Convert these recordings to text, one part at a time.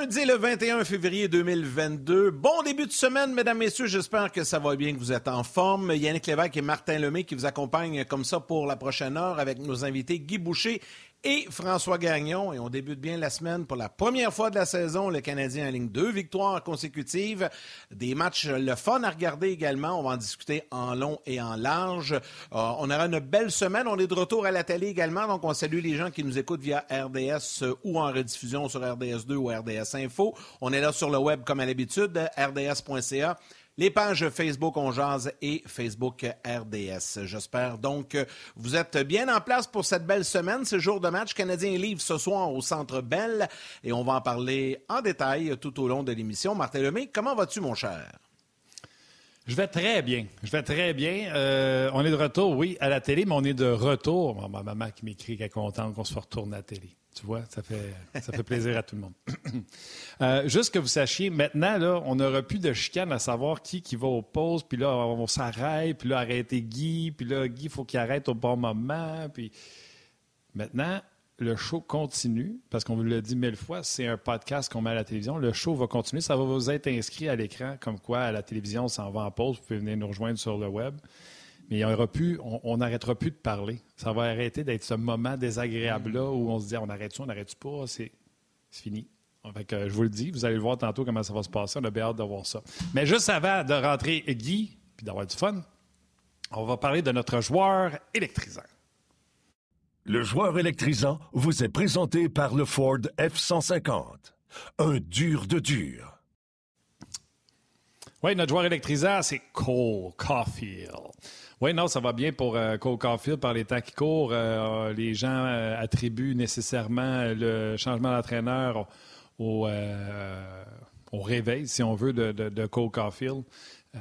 Lundi le 21 février 2022. Bon début de semaine, mesdames, messieurs. J'espère que ça va bien, que vous êtes en forme. Yannick Lévesque et Martin Lemay qui vous accompagnent comme ça pour la prochaine heure avec nos invités Guy Boucher et François Gagnon. Et on débute bien la semaine pour la première fois de la saison. Le Canadien en ligne deux victoires consécutives. Des matchs le fun à regarder également. On va en discuter en long et en large. Euh, on aura une belle semaine. On est de retour à la télé également. Donc, on salue les gens qui nous écoutent via RDS euh, ou en rediffusion sur RDS2 ou RDS Info. On est là sur le web comme à l'habitude, rds.ca les pages Facebook On et Facebook RDS. J'espère donc que vous êtes bien en place pour cette belle semaine. C'est jour de match Canadien Livre ce soir au Centre Bell et on va en parler en détail tout au long de l'émission. Martin Lemay, comment vas-tu, mon cher? Je vais très bien. Je vais très bien. Euh, on est de retour, oui, à la télé, mais on est de retour. Ma maman qui m'écrit qu'elle est contente qu'on se retourne à la télé. Tu vois, ça fait, ça fait plaisir à tout le monde. Euh, juste que vous sachiez, maintenant, là, on n'aura plus de chicane à savoir qui qui va au pause, puis là, on s'arrête, puis là, arrêter Guy, puis là, Guy, il faut qu'il arrête au bon moment. Puis maintenant, le show continue, parce qu'on vous l'a dit mille fois, c'est un podcast qu'on met à la télévision. Le show va continuer. Ça va vous être inscrit à l'écran, comme quoi à la télévision, on s'en va en pause. Vous pouvez venir nous rejoindre sur le web. Mais on n'arrêtera plus de parler. Ça va arrêter d'être ce moment désagréable-là où on se dit on arrête-tu, on n'arrête pas, c'est fini. je vous le dis, vous allez le voir tantôt comment ça va se passer. On a bien hâte de voir ça. Mais juste avant de rentrer Guy, puis d'avoir du fun, on va parler de notre joueur électrisant. Le joueur électrisant vous est présenté par le Ford F-150. Un dur de dur. Oui, notre joueur électrisant, c'est Cole Caulfield. Oui, non, ça va bien pour euh, Cole Caulfield par les temps qui courent. Euh, les gens euh, attribuent nécessairement le changement d'entraîneur au, réveil, si on veut, de, de, Cole Caulfield.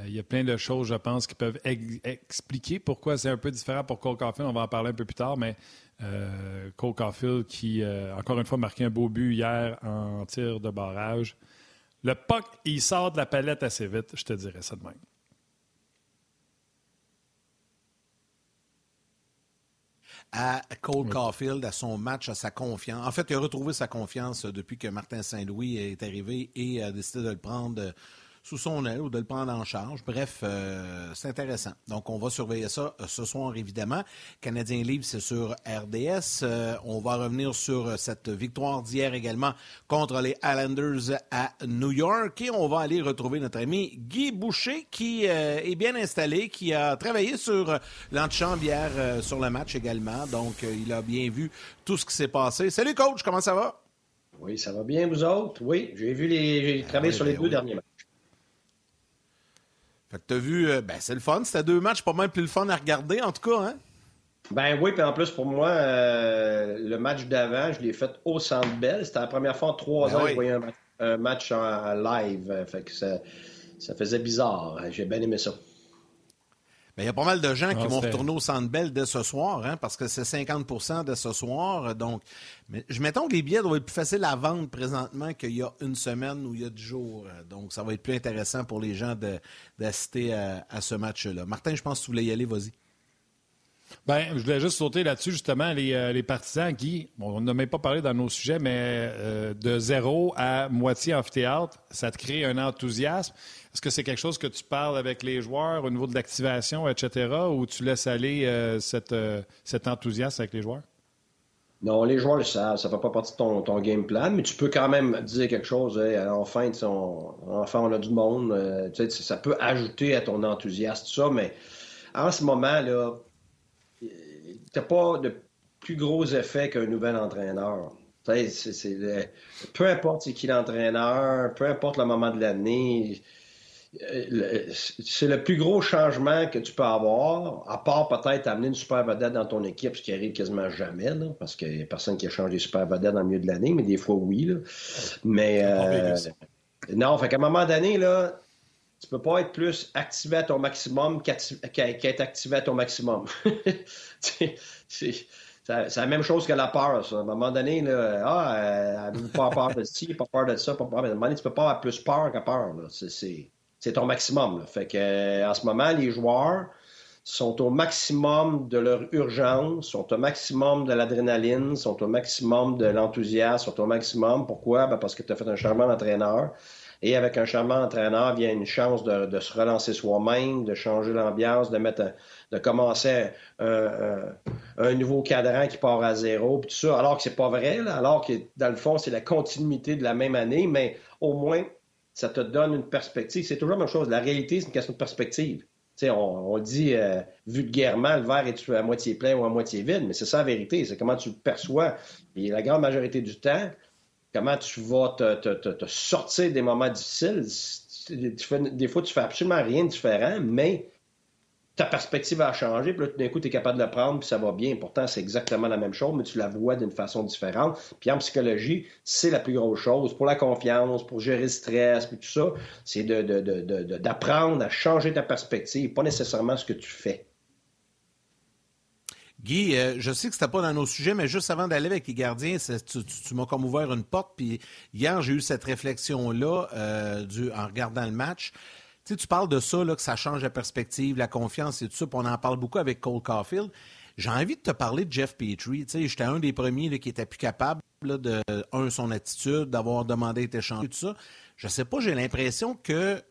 Il y a plein de choses, je pense, qui peuvent expliquer pourquoi c'est un peu différent pour Cole Caulfield. On va en parler un peu plus tard, mais Cole Caulfield qui, encore une fois, marqué un beau but hier en tir de barrage. Le puck, il sort de la palette assez vite, je te dirais ça de même. à Cole Caulfield, à son match, à sa confiance. En fait, il a retrouvé sa confiance depuis que Martin Saint-Louis est arrivé et a décidé de le prendre sous son aile ou de le prendre en charge. Bref, euh, c'est intéressant. Donc, on va surveiller ça euh, ce soir, évidemment. Canadien Libre, c'est sur RDS. Euh, on va revenir sur cette victoire d'hier également contre les Islanders à New York. Et on va aller retrouver notre ami Guy Boucher, qui est bien installé, qui a travaillé sur l'antichambre hier sur le match également. Donc, il a bien vu tout ce qui s'est passé. Salut, coach, comment ça va? Oui, ça va bien, vous autres? Oui, j'ai vu les. J'ai travaillé ah sur les ben deux derniers matchs. Fait que t'as vu, euh, ben c'est le fun. C'était deux matchs pas mal plus le fun à regarder, en tout cas, hein? Ben oui, puis en plus, pour moi, euh, le match d'avant, je l'ai fait au Centre Bell. C'était la première fois en trois ben ans que je voyais un, match en, live. Fait que ça, ça faisait bizarre. J'ai bien aimé ça. Il y a pas mal de gens qui ah, vont retourner au Centre Bell dès ce soir, hein, parce que c'est 50% de ce soir. Donc, mais, je mettons que les billets doivent être plus faciles à vendre présentement qu'il y a une semaine ou il y a dix jours. Donc, ça va être plus intéressant pour les gens d'assister à, à, ce match-là. Martin, je pense que tu voulais y aller, vas-y. Bien, je voulais juste sauter là-dessus, justement, les, euh, partisans qui, on n'a même pas parlé dans nos sujets, mais euh, de zéro à moitié amphithéâtre, ça te crée un enthousiasme. Est-ce que c'est quelque chose que tu parles avec les joueurs au niveau de l'activation, etc., ou tu laisses aller euh, cet enthousiasme avec les joueurs? Non, les joueurs ça ne fait pas partie de ton, game plan, mais tu peux quand même dire quelque chose. enfin, on, enfin, on a du monde. ça peut ajouter à ton enthousiasme, tout ça, mais en ce moment, là, n'as pas de plus gros effet qu'un nouvel entraîneur. peu importe c'est qui l'entraîneur, peu importe le moment de l'année, euh, c'est le plus gros changement que tu peux avoir, à part peut-être amener une super vedette dans ton équipe, ce qui arrive quasiment jamais, parce qu'il n'y a personne qui a changé super vedette dans le milieu de l'année, mais des fois oui. Mais euh, non, fait qu'à un moment donné, là, tu peux pas être plus activé à ton maximum qu'être activé à ton maximum. C'est la même chose que la peur. À un moment donné, là, ah, pas peur de ci, pas peur de ça, pas peur. À un moment donné, tu peux pas avoir plus peur que peur. C'est ton maximum. Fait que, euh, en ce moment, les joueurs sont au maximum de leur urgence, sont au maximum de l'adrénaline, sont au maximum de l'enthousiasme, sont au maximum. Pourquoi? Ben parce que tu as fait un charmant entraîneur. Et avec un charmant entraîneur vient une chance de, se relancer soi-même, de changer l'ambiance, de mettre de commencer un, nouveau cadran qui part à zéro, puis tout ça, alors que c'est pas vrai, alors que dans le fond, c'est la continuité de la même année, mais au moins, ça te donne une perspective. C'est toujours la même chose. La réalité, c'est une question de perspective. On, on, dit euh, vulgairement, le verre est à moitié plein ou à moitié vide, mais c'est ça la vérité. C'est comment tu le perçois. Et la grande majorité du temps, comment tu vas te, sortir des moments difficiles. des fois, tu fais absolument rien de différent, mais ta perspective a changé, puis là, tout d'un coup, tu es capable de le prendre, puis ça va bien. Pourtant, c'est exactement la même chose, mais tu la vois d'une façon différente. Puis en psychologie, c'est la plus grosse chose. Pour la confiance, pour gérer le stress, puis tout ça, c'est d'apprendre à changer ta perspective, pas nécessairement ce que tu fais. Guy, euh, je sais que c'était pas dans nos sujets, mais juste avant d'aller avec les gardiens, tu, m'as comme ouvert une porte. Puis hier, j'ai eu cette réflexion-là euh, en regardant le match. Tu, sais, tu parles de ça, là, que ça change la perspective, la confiance et tout ça, puis on en parle beaucoup avec Cole Caulfield. J'ai envie de te parler de Jeff Petrie. Tu sais, j'étais un des premiers qui était plus capable de, un, son attitude, d'avoir demandé d'être échangé, tout ça. Je sais pas, j'ai l'impression que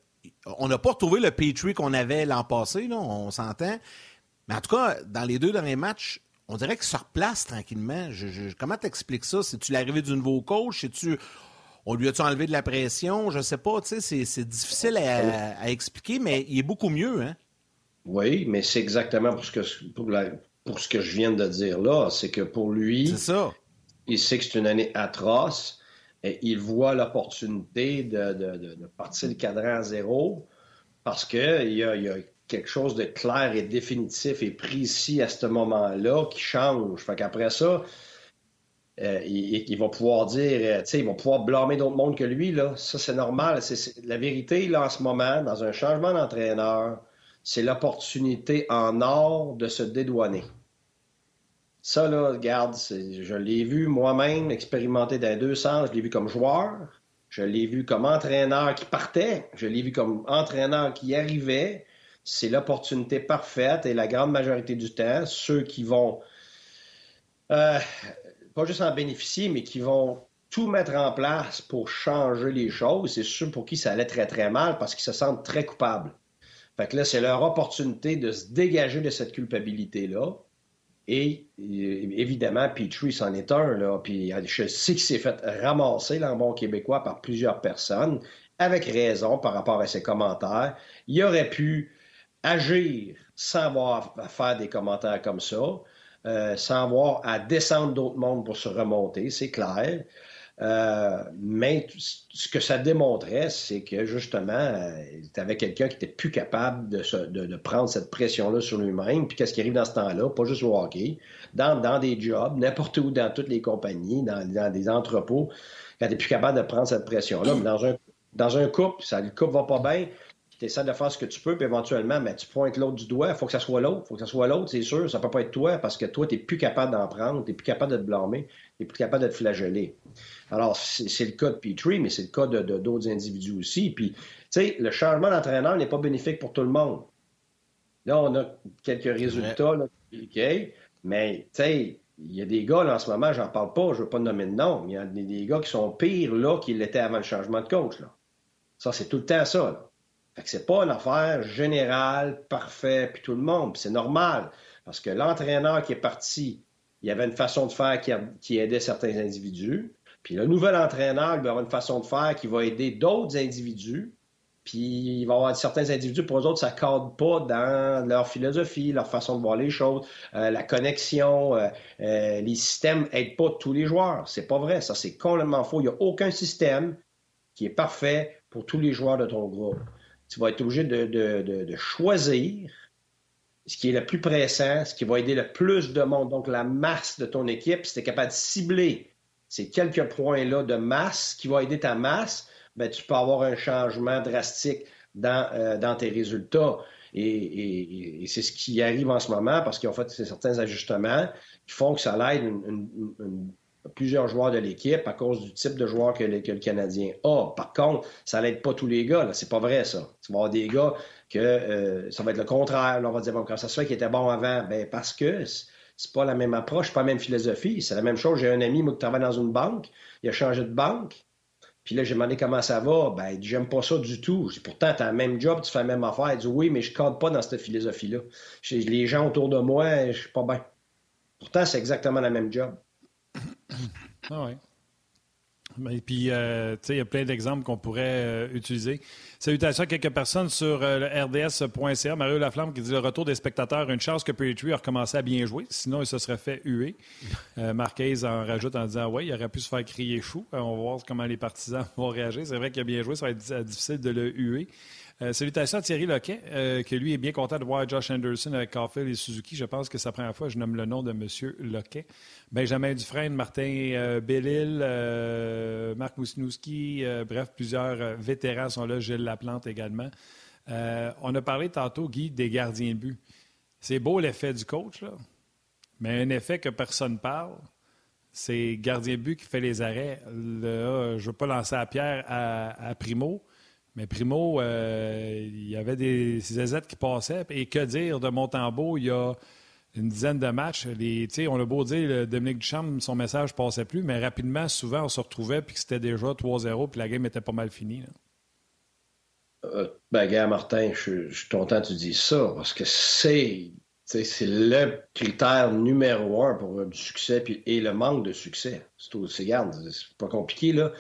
on n'a pas retrouvé le Petrie qu'on avait l'an passé, là, on s'entend. Mais en tout cas, dans les deux derniers matchs, on dirait qu'il se replace tranquillement. Je, comment t'expliques ça? C'est-tu l'arrivée du nouveau coach? C'est-tu on lui a-tu enlevé de la pression? Je sais pas, tu sais, c'est difficile à, expliquer, mais il est beaucoup mieux, hein? Oui, mais c'est exactement pour ce, que, pour, ce que je viens de dire là. C'est que pour lui, ça. il sait que c'est une année atroce et il voit l'opportunité de, partir le cadran à zéro parce qu'il y a, y a quelque chose de clair et définitif et précis à ce moment-là qui change. Fait qu'après ça, euh, il, va pouvoir dire, euh, tu sais, il va pouvoir blâmer d'autres mondes que lui, là. Ça, c'est normal. C'est, la vérité, là, en ce moment, dans un changement d'entraîneur, c'est l'opportunité en or de se dédouaner. Ça, là, regarde, je l'ai vu moi-même expérimenter dans deux sens. Je l'ai vu comme joueur, je l'ai vu comme entraîneur qui partait, je l'ai vu comme entraîneur qui arrivait. C'est l'opportunité parfaite et la grande majorité du temps, ceux qui vont euh, pas juste en bénéficier, mais qui vont tout mettre en place pour changer les choses. C'est sûr pour qui ça allait très, très mal parce qu'ils se sentent très coupables. Fait que là, c'est leur opportunité de se dégager de cette culpabilité-là. Et évidemment, Petrie c'en est un. Là. Puis je sais qu'il s'est fait ramasser, là, québécois, par plusieurs personnes, avec raison par rapport à ses commentaires. Il aurait pu agir sans avoir à faire des commentaires comme ça. Euh, sans avoir à descendre d'autres mondes pour se remonter, c'est clair. Euh, mais ce que ça démontrait, c'est que justement, euh, tu avais quelqu'un qui était plus capable de, prendre cette pression-là sur lui-même. Puis qu'est-ce qui arrive dans ce temps-là? Pas juste au hockey, dans, dans des jobs, n'importe où, dans toutes les compagnies, dans, dans des entrepôts, quand tu plus capable de prendre cette pression-là. Mais dans un, dans un couple, ça, le couple va pas bien, tu essaies de faire ce que tu peux, puis éventuellement, mais tu pointes l'autre du doigt. Il faut que ça soit l'autre. Il faut que ça soit l'autre, c'est sûr. Ça peut pas être toi parce que toi, tu n'es plus capable d'en prendre, tu n'es plus capable de te blâmer, tu n'es plus capable de te flageller. Alors, c'est le cas de Petrie, mais c'est le cas de d'autres individus aussi. Puis, tu sais, le changement d'entraîneur n'est pas bénéfique pour tout le monde. Là, on a quelques résultats, là, mais, tu sais, il y a des gars, là, en ce moment, j'en parle pas, je veux pas nommer de nom, mais il y a des, gars qui sont pires, là, qu'ils l'étaient avant le changement de coach, là. Ça, c'est tout le temps ça, là. Fait que c'est pas une affaire générale, parfait, puis tout le monde. c'est normal, parce que l'entraîneur qui est parti, il avait une façon de faire qui, aidait certains individus. Puis le nouvel entraîneur, il va avoir une façon de faire qui va aider d'autres individus. Puis il va y avoir certains individus, pour eux autres, ça ne cadre pas dans leur philosophie, leur façon de voir les choses, euh, la connexion, euh, euh, les systèmes n'aident pas tous les joueurs. C'est pas vrai, ça c'est complètement faux. Il n'y a aucun système qui est parfait pour tous les joueurs de ton groupe tu vas être obligé de, choisir ce qui est le plus pressant, ce qui va aider le plus de monde, donc la masse de ton équipe. Si tu es capable de cibler ces quelques points-là de masse qui va aider ta masse, ben, tu peux avoir un changement drastique dans, euh, dans tes résultats. Et, c'est ce qui arrive en ce moment parce qu'ils ont fait certains ajustements qui font que ça l'aide plusieurs joueurs de l'équipe à cause du type de joueur que le, Canadien a. Par contre, ça l'aide pas tous les gars. C'est pas vrai, ça. Tu vas avoir des gars que euh, ça va être le contraire. on va dire, bon, quand ça se fait qu'il était bon avant, ben parce que c'est pas la même approche, pas la même philosophie. C'est la même chose. J'ai un ami moi, qui travaille dans une banque. Il a changé de banque. Puis là, j'ai demandé comment ça va. Ben, dit, j'aime pas ça du tout. Pourtant, tu as le même job, tu fais la même affaire. Il dit, oui, mais je cadre pas dans cette philosophie-là. Les gens autour de moi, je suis pas bien. Pourtant, c'est exactement le même job. Ah oui. Et puis, euh, tu sais, il y a plein d'exemples qu'on pourrait euh, utiliser. Salutations à quelques personnes sur euh, le RDS.ca. Mario Laflamme qui dit le retour des spectateurs, une chance que Petrie a recommencé à bien jouer, sinon il se serait fait huer. Marquez en rajoute en disant Oui, il aurait pu se faire crier chou. on va voir comment les partisans vont réagir. C'est vrai qu'il a bien joué, ça va être difficile de le huer. Euh, salutations à Thierry Loquet, euh, que lui est bien content de voir Josh Anderson avec Caulfield et Suzuki. Je pense que c'est la première fois que je nomme le nom de M. Loquet. Benjamin Dufresne, Martin euh, Bellil, Marc Moussinowski, bref, plusieurs vétérans sont là, Gilles Laplante également. on a parlé tantôt, Guy, des gardiens de but. C'est beau l'effet du coach, mais un effet que personne parle, c'est gardien but qui fait les arrêts. je ne veux pas lancer la pierre à Primo, mais Primo, euh, il y avait des aisettes qui passaient. Et que dire de Montembeau, il y a une dizaine de matchs. Les, on a beau dire, le Dominique Duchamp, son message ne passait plus, mais rapidement, souvent, on se retrouvait puis que c'était déjà 3-0 puis la game était pas mal finie. Euh, ben, gars, Martin, je, suis content que tu dises ça parce que c'est c'est le critère numéro un pour du succès puis, et le manque de succès. C'est, c'est pas compliqué, là.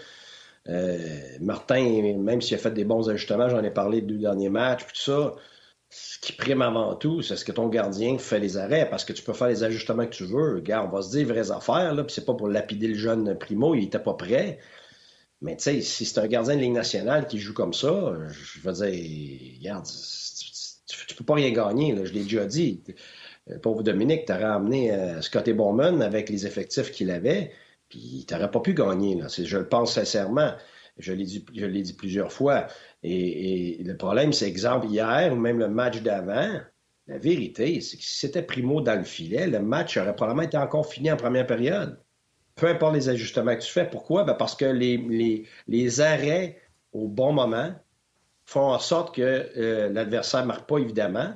Euh, Martin, même s'il a fait des bons ajustements, j'en ai parlé de deux derniers matchs, puis tout ça, ce qui prime avant tout, c'est ce que ton gardien fait les arrêts, parce que tu peux faire les ajustements que tu veux. Regarde, on va se dire vraies affaires, puis c'est pas pour lapider le jeune Primo, il était pas prêt. Mais tu sais, si c'est un gardien de Ligue nationale qui joue comme ça, je veux dire, regarde, tu, peux pas rien gagner, je l'ai déjà dit. Pauvre Dominique, t'aurais amené euh, Scotty Bowman avec les effectifs qu'il avait. Puis tu n'aurais pas pu gagner. Là. Je le pense sincèrement. Je l'ai dit, plusieurs fois. Et, le problème, c'est exemple hier ou même le match d'avant. La vérité, c'est que si c'était Primo dans le filet, le match aurait probablement été encore fini en première période. Peu importe les ajustements que tu fais. Pourquoi? Ben parce que les, arrêts au bon moment font en sorte que euh, l'adversaire ne marque pas, évidemment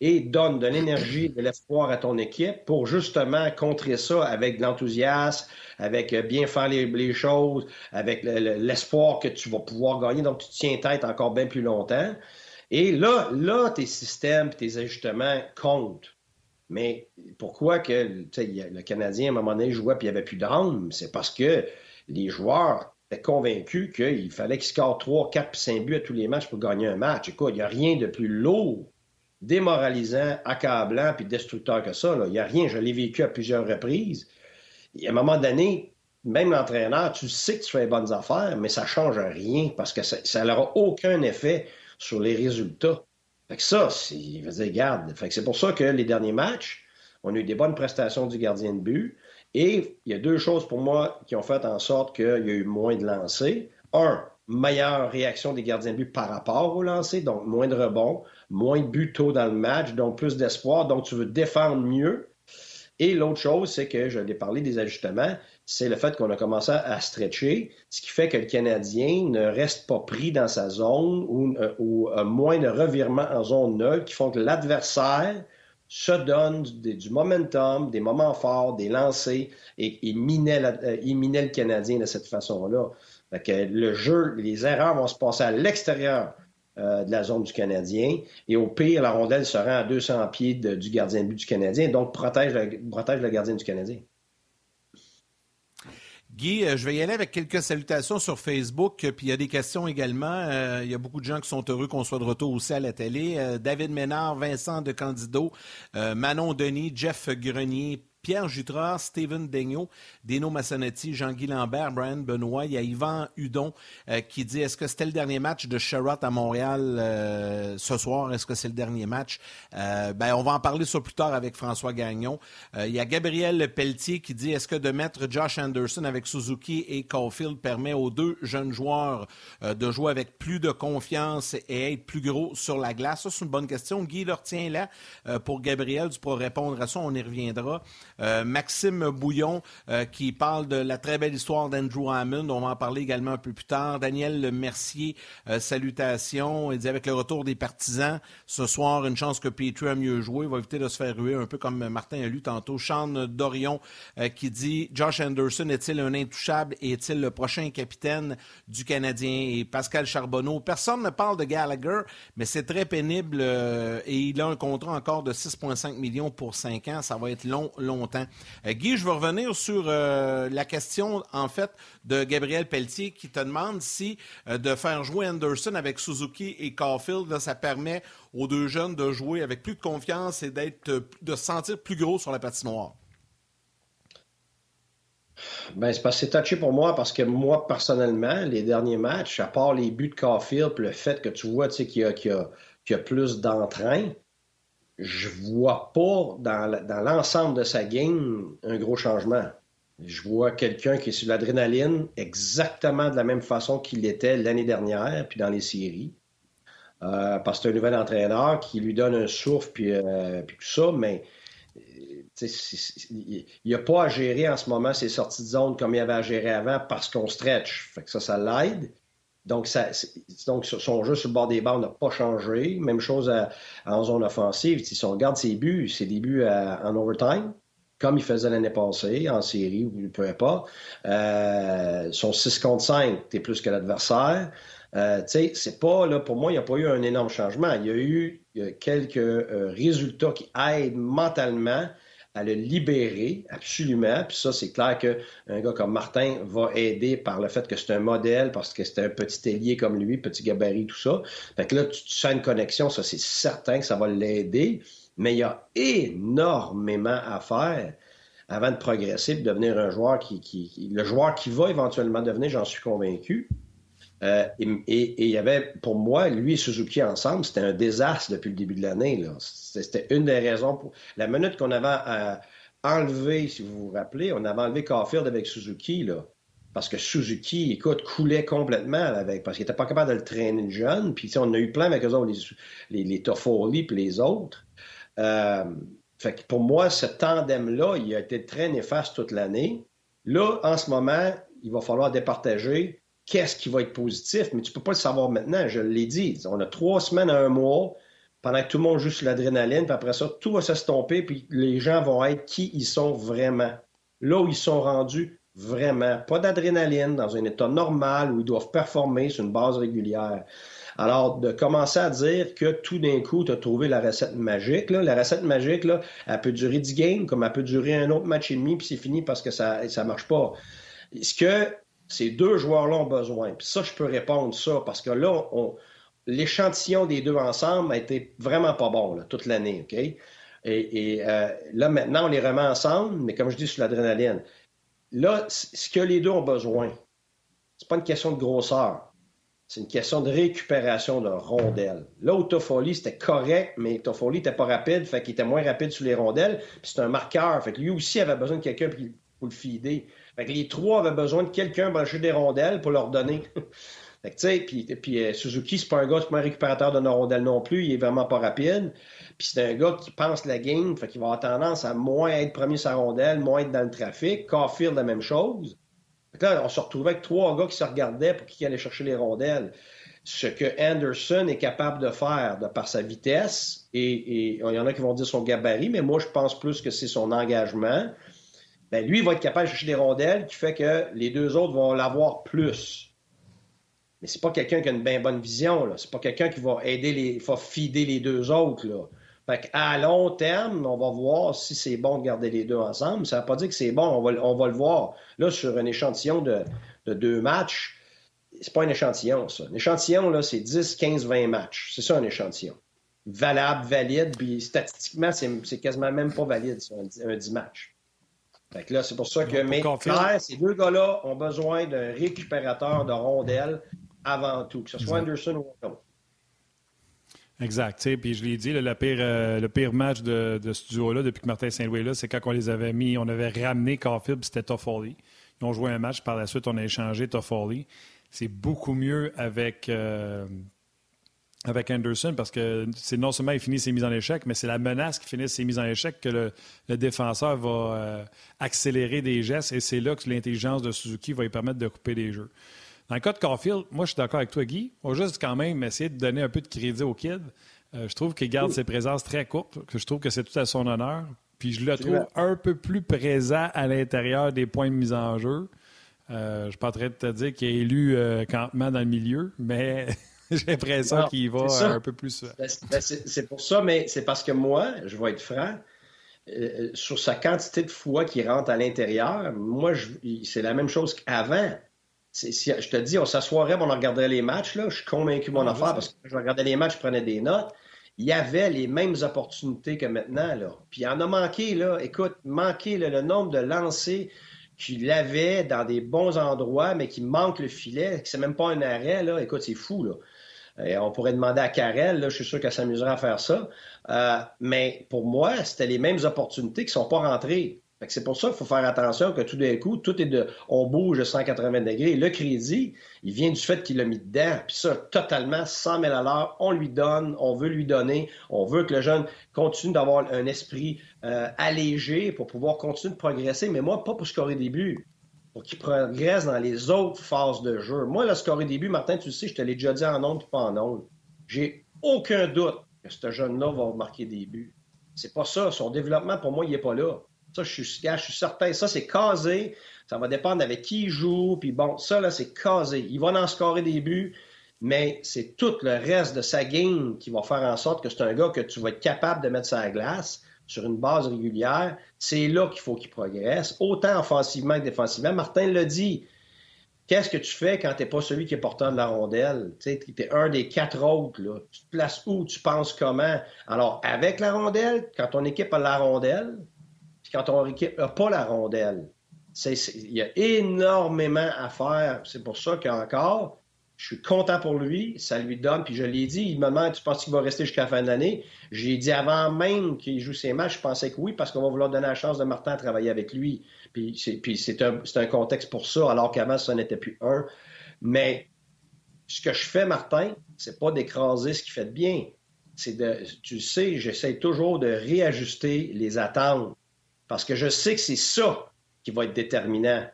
et donne de l'énergie, de l'espoir à ton équipe pour justement contrer ça avec de l'enthousiasme, avec euh, bien faire les, choses, avec l'espoir que tu vas pouvoir gagner. Donc, tu tiens tête encore bien plus longtemps. Et là, là, tes systèmes, tes ajustements comptent. Mais pourquoi que le Canadien, à un moment donné, jouait et il n'y avait plus d'âme? C'est parce que les joueurs étaient convaincus qu'il fallait qu'ils scorent 3, 4 5 buts à tous les matchs pour gagner un match. Écoute, il n'y a rien de plus lourd démoralisant, accablant puis destructeur que ça. Il n'y a rien. Je l'ai vécu à plusieurs reprises. À un moment donné, même l'entraîneur, tu sais que tu fais les bonnes affaires, mais ça ne change rien parce que ça n'aura aucun effet sur les résultats. Fait que ça, c'est, garde. Fait que c'est pour ça que les derniers matchs, on a eu des bonnes prestations du gardien de but. Et il y a deux choses pour moi qui ont fait en sorte qu'il y a eu moins de lancers. Un, meilleure réaction des gardiens de but par rapport au lancer, donc moins de rebonds, moins de buts tôt dans le match, donc plus d'espoir, donc tu veux défendre mieux. Et l'autre chose, c'est que je l'ai parlé des ajustements, c'est le fait qu'on a commencé à stretcher, ce qui fait que le Canadien ne reste pas pris dans sa zone ou, euh, moins de revirements en zone neutre qui font que l'adversaire se donne du, momentum, des moments forts, des lancers et, il minait, euh, il minait le Canadien de cette façon-là. Le jeu, les erreurs vont se passer à l'extérieur euh, de la zone du Canadien. Et au pire, la rondelle se rend à 200 pieds du gardien de but du Canadien, donc protège le, protège gardien du Canadien. Guy, euh, je vais y aller avec quelques salutations sur Facebook, puis il y a des questions également. Euh, il y a beaucoup de gens qui sont heureux qu'on soit de retour aussi à la télé. David Ménard, Vincent de Candido, Manon Denis, Jeff Grenier, Pierre Jutras, Steven Daigneault, Dino Massonetti, Jean-Guy Lambert, Brian Benoît. Il y a Yvan Hudon qui dit est-ce que c'était le dernier match de Sherrod à Montréal ce soir? Est-ce que c'est le dernier match? Ben, On va en parler sur plus tard avec François Gagnon. il y a Gabriel Pelletier qui dit est-ce que de mettre Josh Anderson avec Suzuki et Caulfield permet aux deux jeunes joueurs de jouer avec plus de confiance et être plus gros sur la glace? Ça, c'est une bonne question. Guy leur tient là euh, pour Gabriel. Tu pourras répondre à ça, on y reviendra. Euh, Maxime Bouillon euh, qui parle de la très belle histoire d'Andrew Hammond. On va en parler également un peu plus tard. Daniel Mercier, salutations. Il dit avec le retour des partisans, ce soir, une chance que Petrie a mieux joué. Il va éviter de se faire ruer un peu comme Martin a lu tantôt. Sean Dorion qui dit Josh Anderson est-il un intouchable et est-il le prochain capitaine du Canadien? Et Pascal Charbonneau, personne ne parle de Gallagher, mais c'est très pénible euh, et il a un contrat encore de 6,5 millions pour 5 ans. Ça va être long, longtemps. Euh, Guy, je veux revenir sur euh, la question, en fait, de Gabriel Pelletier qui te demande si de faire jouer Anderson avec Suzuki et Caulfield, ça permet aux deux jeunes de jouer avec plus de confiance et d'être, de se sentir plus gros sur la patinoire. Ben, c'est c'est touché pour moi parce que moi, personnellement, les derniers matchs, à part les buts de Caulfield, le fait que tu vois qu'il y, y, y, a plus d'entrain, je vois pas dans, l'ensemble de sa game un gros changement. Je vois quelqu'un qui est sur l'adrénaline exactement de la même façon qu'il était l'année dernière, puis dans les séries. Euh, parce que c'est un nouvel entraîneur qui lui donne un souffle, puis, euh, tout ça, mais il n'y a pas à gérer en ce moment ses sorties de zone comme il avait à gérer avant parce qu'on stretch. Fait que ça, ça l'aide. Donc, ça, donc, son jeu sur le bord des barres n'a pas changé. Même chose en zone offensive. Si on regarde ses buts, ses débuts en overtime, comme il faisait l'année passée, en série ou peu importe, euh, son 6 contre 5, t'es plus que l'adversaire. Euh, c'est pas, là, pour moi, il n'y a pas eu un énorme changement. Il y a eu quelques euh, résultats qui aident mentalement à le libérer, absolument. Puis ça, c'est clair qu'un gars comme Martin va aider par le fait que c'est un modèle, parce que c'est un petit ailier comme lui, petit gabarit, tout ça. Fait que là, tu, sens une connexion, ça, c'est certain que ça va l'aider. Mais il y a énormément à faire avant de progresser de devenir un joueur qui, qui, le joueur qui va éventuellement devenir, j'en suis convaincu. Euh, et, il y avait, pour moi, lui et Suzuki ensemble, c'était un désastre depuis le début de l'année. C'était une des raisons pour. La minute qu'on avait enlevé, si vous vous rappelez, on avait enlevé Caulfield avec Suzuki, là. Parce que Suzuki, écoute, coulait complètement avec, parce qu'il n'était pas capable de le traîner jeune. Puis on a eu plein avec eux autres, les, les, Toffoli puis les autres. Euh, fait que pour moi, ce tandem-là, il a été très néfaste toute l'année. Là, en ce moment, il va falloir départager qu'est-ce qui va être positif, mais tu peux pas le savoir maintenant, je l'ai dit. On a trois semaines à un mois pendant que tout le monde joue sur l'adrénaline, puis après ça, tout va s'estomper, puis les gens vont être qui ils sont vraiment. Là où ils sont rendus vraiment. Pas d'adrénaline, dans un état normal où ils doivent performer sur une base régulière. Alors, de commencer à dire que tout d'un coup, tu as trouvé la recette magique, là, la recette magique, là, elle peut durer 10 games, comme elle peut durer un autre match et demi, puis c'est fini parce que ça ne marche pas. Ce que ces deux joueurs-là ont besoin. Puis ça, je peux répondre ça parce que là, l'échantillon des deux ensemble a été vraiment pas bon toute l'année, OK? Et, euh, là, maintenant, on les remet ensemble, mais comme je dis, sur l'adrénaline. Là, ce que les deux ont besoin, c'est pas une question de grosseur. C'est une question de récupération de rondelles. Là où Toffoli, c'était correct, mais Toffoli n'était pas rapide, fait qu'il était moins rapide sur les rondelles. Puis c'est un marqueur, fait que lui aussi avait besoin de quelqu'un pour le fider les trois avaient besoin de quelqu'un brancher des rondelles pour leur donner. fait que, puis, puis euh, Suzuki, c'est pas un gars, c'est pas un récupérateur de nos rondelles non plus, il est vraiment pas rapide. Puis c'est un gars qui pense la game, fait qu'il va avoir tendance à moins être premier sa rondelle, moins être dans le trafic. Caulfield, la même chose. Fait là, on se retrouvait avec trois gars qui se regardaient pour qui allaient chercher les rondelles. Ce que Anderson est capable de faire de par sa vitesse, et, et il y en a qui vont dire son gabarit, mais moi je pense plus que c'est son engagement ben lui, va être capable de chercher des rondelles qui fait que les deux autres vont l'avoir plus. Mais c'est pas quelqu'un qui a une bien bonne vision, là. C'est pas quelqu'un qui va aider les. Va fider les deux autres, là. À long terme, on va voir si c'est bon de garder les deux ensemble. Ça ne veut pas dire que c'est bon, on va, le voir. Là, sur un échantillon de, de deux matchs, c'est pas un échantillon, ça. Un échantillon, là, c'est 10, 15, 20 matchs. C'est ça, un échantillon. Valable, valide, statistiquement, c'est quasiment même pas valide, ça, un, un 10 matchs. Fait que là, c'est pour ça que, ces deux gars-là ont besoin d'un récupérateur de rondelles avant tout, que ce soit Anderson ou autre. Exact. Puis je l'ai dit, le, pire, euh, le pire match de, ce duo-là, depuis que Martin Saint-Louis est là, c'est quand on les avait mis, on avait ramené Caulfield, c'était Toffoli. Ils ont joué un match, par la suite, on a échangé Toffoli. C'est beaucoup mieux avec, euh, avec Anderson parce que c'est non seulement il finit ses mises en échec, mais c'est la menace qui finit ses mises en échec que le, défenseur va euh, accélérer des gestes et c'est là que l'intelligence de Suzuki va lui permettre de couper des jeux. Dans le cas de Caulfield, moi, je suis d'accord avec toi, Guy. On va juste quand même essayer de donner un peu de crédit au kid. Euh, je trouve qu'il garde ses présences très courtes, que je trouve que c'est tout à son honneur. Puis je le trouve un peu plus présent à l'intérieur des points de mise en jeu. Euh, je ne suis pas en train de te dire qu'il est élu campement dans le milieu, mais j'ai l'impression qu'il va un peu plus. Ben, ben, c'est pour ça, mais c'est parce que moi, je vais être franc, sur sa quantité de fois qui rentre à l'intérieur, moi, c'est la même chose qu'avant je te dis, on s'assoirait, on regarderait les matchs, là, je suis convaincu de mon affaire parce que je regardais les matchs, je prenais des notes. Il y avait les mêmes opportunités que maintenant. Là. Puis il en a manqué, là. Écoute, manqué le nombre de lancers qu'il avait dans des bons endroits, mais qui manque le filet, c'est même pas un arrêt, là. Écoute, c'est fou, là. On pourrait demander à là, je suis sûr qu'elle s'amuserait à faire ça. Euh, mais pour moi, c'était les mêmes opportunités qui ne sont pas rentrées. C'est pour ça qu'il faut faire attention que tout d'un coup, tout est de. On bouge de 180 degrés. Le crédit, il vient du fait qu'il l'a mis dedans. Puis ça, totalement, 100 000 à l'heure, on lui donne, on veut lui donner. On veut que le jeune continue d'avoir un esprit euh, allégé pour pouvoir continuer de progresser. Mais moi, pas pour scorer des buts. Pour qu'il progresse dans les autres phases de jeu. Moi, le scorer des buts, Martin, tu le sais, je te l'ai déjà dit en ondes et pas en ondes. J'ai aucun doute que ce jeune-là va marquer des buts. C'est pas ça. Son développement, pour moi, il n'est pas là. Ça, je suis, je suis certain. Ça, c'est casé. Ça va dépendre avec qui il joue. Puis bon, ça, là, c'est casé. Il va en scorer des buts, mais c'est tout le reste de sa game qui va faire en sorte que c'est un gars que tu vas être capable de mettre sur la glace sur une base régulière. C'est là qu'il faut qu'il progresse, autant offensivement que défensivement. Martin l'a dit. Qu'est-ce que tu fais quand tu n'es pas celui qui est porteur de la rondelle? Tu es un des quatre autres. Là. Tu te places où? Tu penses comment? Alors, avec la rondelle, quand ton équipe a la rondelle, quand ton équipe n'a pas la rondelle. Il y a énormément à faire. C'est pour ça qu'encore, je suis content pour lui. Ça lui donne. Puis je l'ai dit, il me demande Tu penses qu'il va rester jusqu'à la fin de l'année? J'ai dit avant même qu'il joue ses matchs, je pensais que oui, parce qu'on va vouloir donner la chance de Martin à travailler avec lui. Puis c'est un, un, contexte pour ça, alors qu'avant, ça n'était plus un. Mais ce que je fais, Martin, c'est pas d'écraser ce qui fait de bien. C'est de, tu sais, j'essaie toujours de réajuster les attentes. Parce que je sais que c'est ça qui va être déterminant.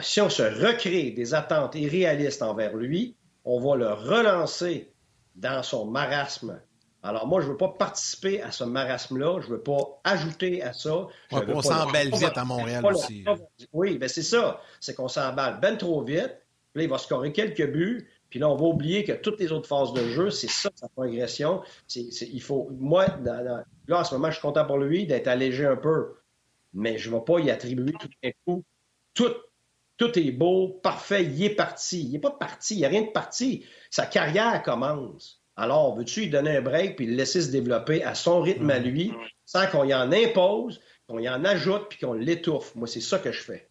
si on se recrée des attentes irréalistes envers lui, on va le relancer dans son marasme. Alors moi, je ne veux pas participer à ce marasme-là. Je ne veux pas ajouter à ça. on s'emballe vite à Montréal aussi. Oui, ben c'est ça. C'est qu'on s'emballe ben trop vite. Puis là, il va scorer quelques buts. Puis là, on va oublier que toutes les autres phases de jeu, c'est ça, sa progression. il faut, moi, là, en ce moment, je suis content pour lui d'être allégé un peu mais je ne vais pas y attribuer tout un coup. Tout, tout est beau, parfait, il est parti. Il n'est pas parti, il n'y a rien de parti. Sa carrière commence. Alors, veux-tu lui donner un break puis le laisser se développer à son rythme à lui, sans qu'on y en impose, qu'on y en ajoute puis qu'on l'étouffe? Moi, c'est ça que je fais.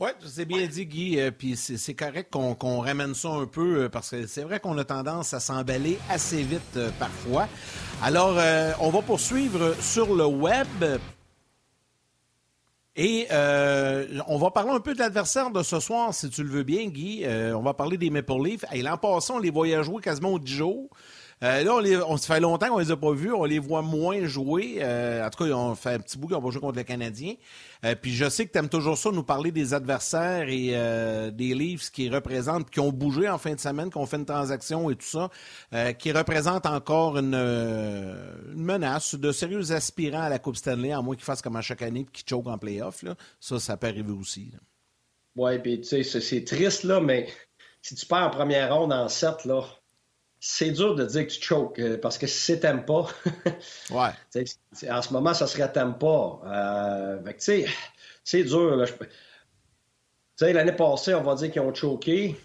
Oui, c'est bien dit, Guy. Euh, puis c'est correct qu'on ramène ça un peu euh, parce que c'est vrai qu'on a tendance à s'emballer assez vite euh, parfois. Alors, on va poursuivre sur le web. Et on va parler un peu de l'adversaire de ce soir, si tu le veux bien, Guy. on va parler des Maple Leafs. Et l'an passé, on les voyait jouer quasiment au 10 jours. Là, on, fait longtemps qu'on les a pas vus. On les voit moins jouer. en tout cas, on fait un petit bout qu'on va jouer contre les Canadiens. Euh, puis je sais que tu aimes toujours ça, nous parler des adversaires et euh, des livres qui représentent, qui ont bougé en fin de semaine, qui ont fait une transaction et tout ça, euh, qui représentent encore une, menace de sérieux aspirants à la Coupe Stanley, à moins qu'ils fassent comme à chaque année et qu'ils choquent en playoff. Ça, ça peut arriver aussi. Oui, puis tu sais, c'est triste, là, mais si tu perds en première ronde en 7, là, c'est dur de dire que tu choques euh, parce que si c'est t'aimes pas, ouais. en ce moment, ça serait t'aimes pas. Euh, c'est dur. Là. L'année passée, on va dire qu'ils ont choqué.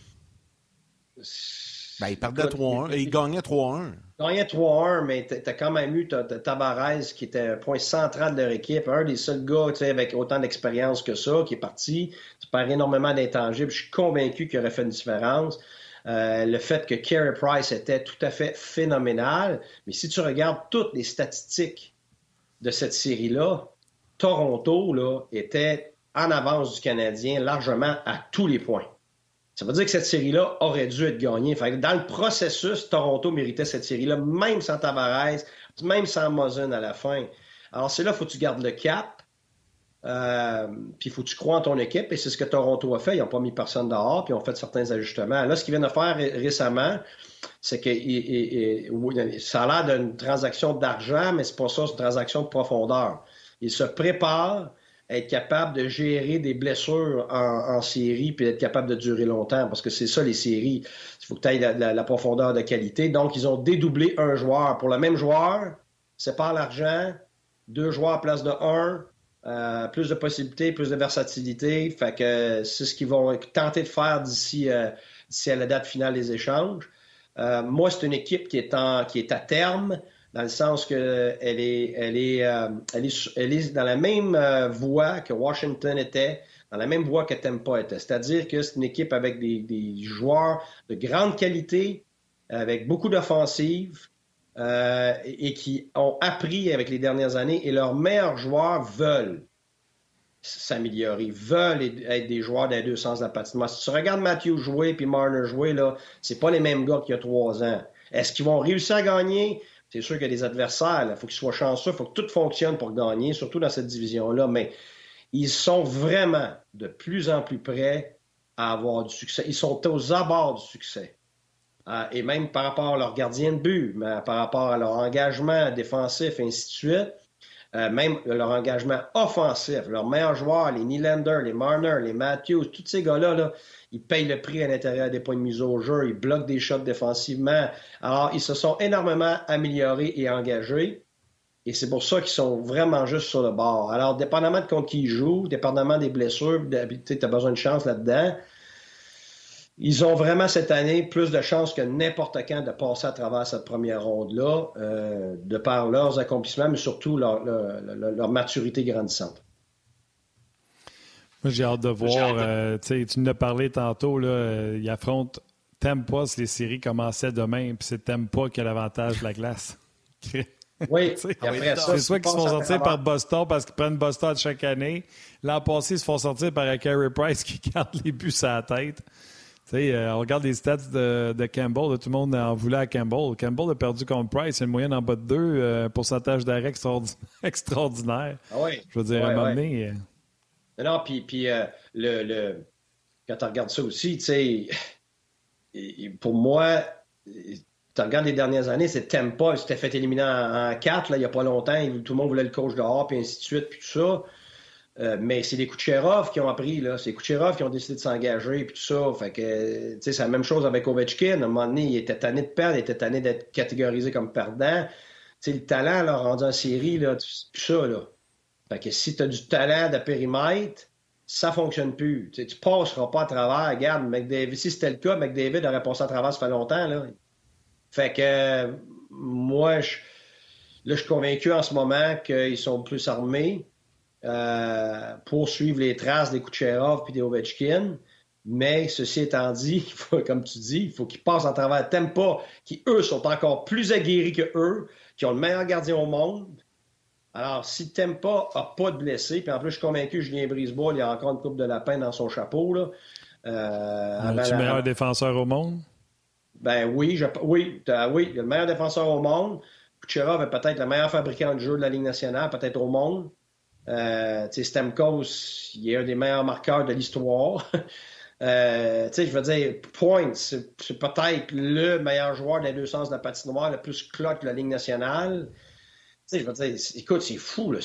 Ben, il perdait 3-1. Il gagnait 3-1. Il gagnait 3-1, mais tu as quand même eu Tabarez qui était un point central de leur équipe, un des seuls gars avec autant d'expérience que ça qui est parti. Tu perds énormément d'intangibles. Je suis convaincu qu'il aurait fait une différence. Euh, le fait que Carey Price était tout à fait phénoménal. Mais si tu regardes toutes les statistiques de cette série-là, Toronto là, était en avance du Canadien largement à tous les points. Ça veut dire que cette série-là aurait dû être gagnée. dans le processus, Toronto méritait cette série-là, même sans Tavares, même sans Mozen à la fin. Alors, c'est là, faut que tu gardes le cap. Euh, puis il faut que tu crois en ton équipe, et c'est ce que Toronto a fait. Ils n'ont pas mis personne dehors, puis ils ont fait certains ajustements. Là, ce qu'ils viennent de faire récemment, c'est que ça a l'air d'une transaction d'argent, mais c'est pas ça, c'est une transaction de profondeur. Ils se préparent à être capable de gérer des blessures en, série puis être capable de durer longtemps parce que c'est ça les séries. Il faut que tu aies la, profondeur de qualité. Donc, ils ont dédoublé un joueur. Pour le même joueur, c'est pas l'argent, deux joueurs à place de un, euh, plus de possibilités, plus de versatilité. C'est ce qu'ils vont tenter de faire d'ici euh, à la date finale des échanges. Euh, moi, c'est une équipe qui est, à terme dans le sens qu'elle est, dans la même voie que Washington était, dans la même voie que Tampa était. C'est-à-dire que c'est une équipe avec des, joueurs de grande qualité, avec beaucoup d'offensives, euh, et, qui ont appris avec les dernières années, et leurs meilleurs joueurs veulent s'améliorer, veulent être des joueurs des deux sens de la patinoire. Si tu regardes Matthew jouer puis Marner jouer, là, c'est pas les mêmes gars qu'il y a trois ans. Est-ce qu'ils vont réussir à gagner? C'est sûr qu'il y a des adversaires, il faut qu'ils soient chanceux, il faut que tout fonctionne pour gagner, surtout dans cette division-là, mais ils sont vraiment de plus en plus près à avoir du succès. Ils sont aux abords du succès. Euh, et même par rapport à leur gardien de but, par rapport à leur engagement défensif, ainsi de suite, euh, même leur engagement offensif, leurs meilleurs joueurs, les Nylander, les Marner, les Matthews, tous ces gars-là, là, ils payent le prix à l'intérieur des points de mise au jeu, ils bloquent des shots défensivement. Alors, ils se sont énormément améliorés et engagés. Et c'est pour ça qu'ils sont vraiment juste sur le bord. Alors, dépendamment de contre qui ils jouent, dépendamment des blessures, tu as besoin de chance là-dedans. Ils ont vraiment cette année plus de chances que n'importe quand de passer à travers cette première ronde-là, euh, de par leurs accomplissements, mais surtout leur, leur maturité grandissante. Moi, j'ai hâte de voir. Euh, tu nous as parlé tantôt, là, euh, il affronte Tempa si les séries commençaient demain, puis c'est Tempa qui a l'avantage de la glace. Oui, c'est soit qu'ils se font sortir par Boston parce qu'ils prennent Boston chaque année. L'an passé, ils se font sortir par Carey Price qui garde les buts à la tête. Euh, on regarde les stats de, Campbell. tout le monde en voulait à Campbell. Campbell a perdu contre Price. Une moyenne en bas de 2, pourcentage d'arrêt extraordinaire. Ah. Je veux dire, à un moment donné, non, puis, puis euh, le, le, quand tu regardes ça aussi, tu sais, pour moi, tu regardes les dernières années, c'est Tempa, il s'était fait éliminer en, 4, là, il n'y a pas longtemps, tout le monde voulait le coach dehors, puis ainsi de suite, puis tout ça. Euh, mais c'est les Kucherov qui ont appris, là. C'est Kucherov qui ont décidé de s'engager, puis tout ça. Fait que, tu sais, c'est la même chose avec Ovechkin. À un moment donné, il était tanné de perdre, il était tanné d'être catégorisé comme perdant. Tu sais, le talent, là, rendu en série, là, tout ça, là. Fait que si tu as du talent de périmètre, ça fonctionne plus. Tu, ne passeras pas à travers. Regarde, McDavid, si c'était le cas, McDavid aurait passé à travers ça fait longtemps. Là. Fait que moi, je, là, je suis convaincu en ce moment qu'ils sont plus armés euh, pour suivre les traces des Kucherov et des Ovechkin. Mais ceci étant dit, comme tu dis, il faut qu'ils passent à travers Tempa, qui eux sont encore plus aguerris que eux, qui ont le meilleur gardien au monde, alors, si Tempa n'a pas de blessés, puis en plus, je suis convaincu que Julien Brisebois, il a encore une coupe de lapin dans son chapeau. Là, euh, le meilleur défenseur au monde? Ben oui, je... oui, oui, il est le meilleur défenseur au monde. Kucherov est peut-être le meilleur fabricant de jeu de la Ligue nationale, peut-être au monde. Euh, Stamkos, il est un des meilleurs marqueurs de l'histoire. euh, je veux dire, Point, c'est peut-être le meilleur joueur des deux sens de la patinoire, le plus clock de la Ligue nationale je veux dire, écoute, c'est fou. Là.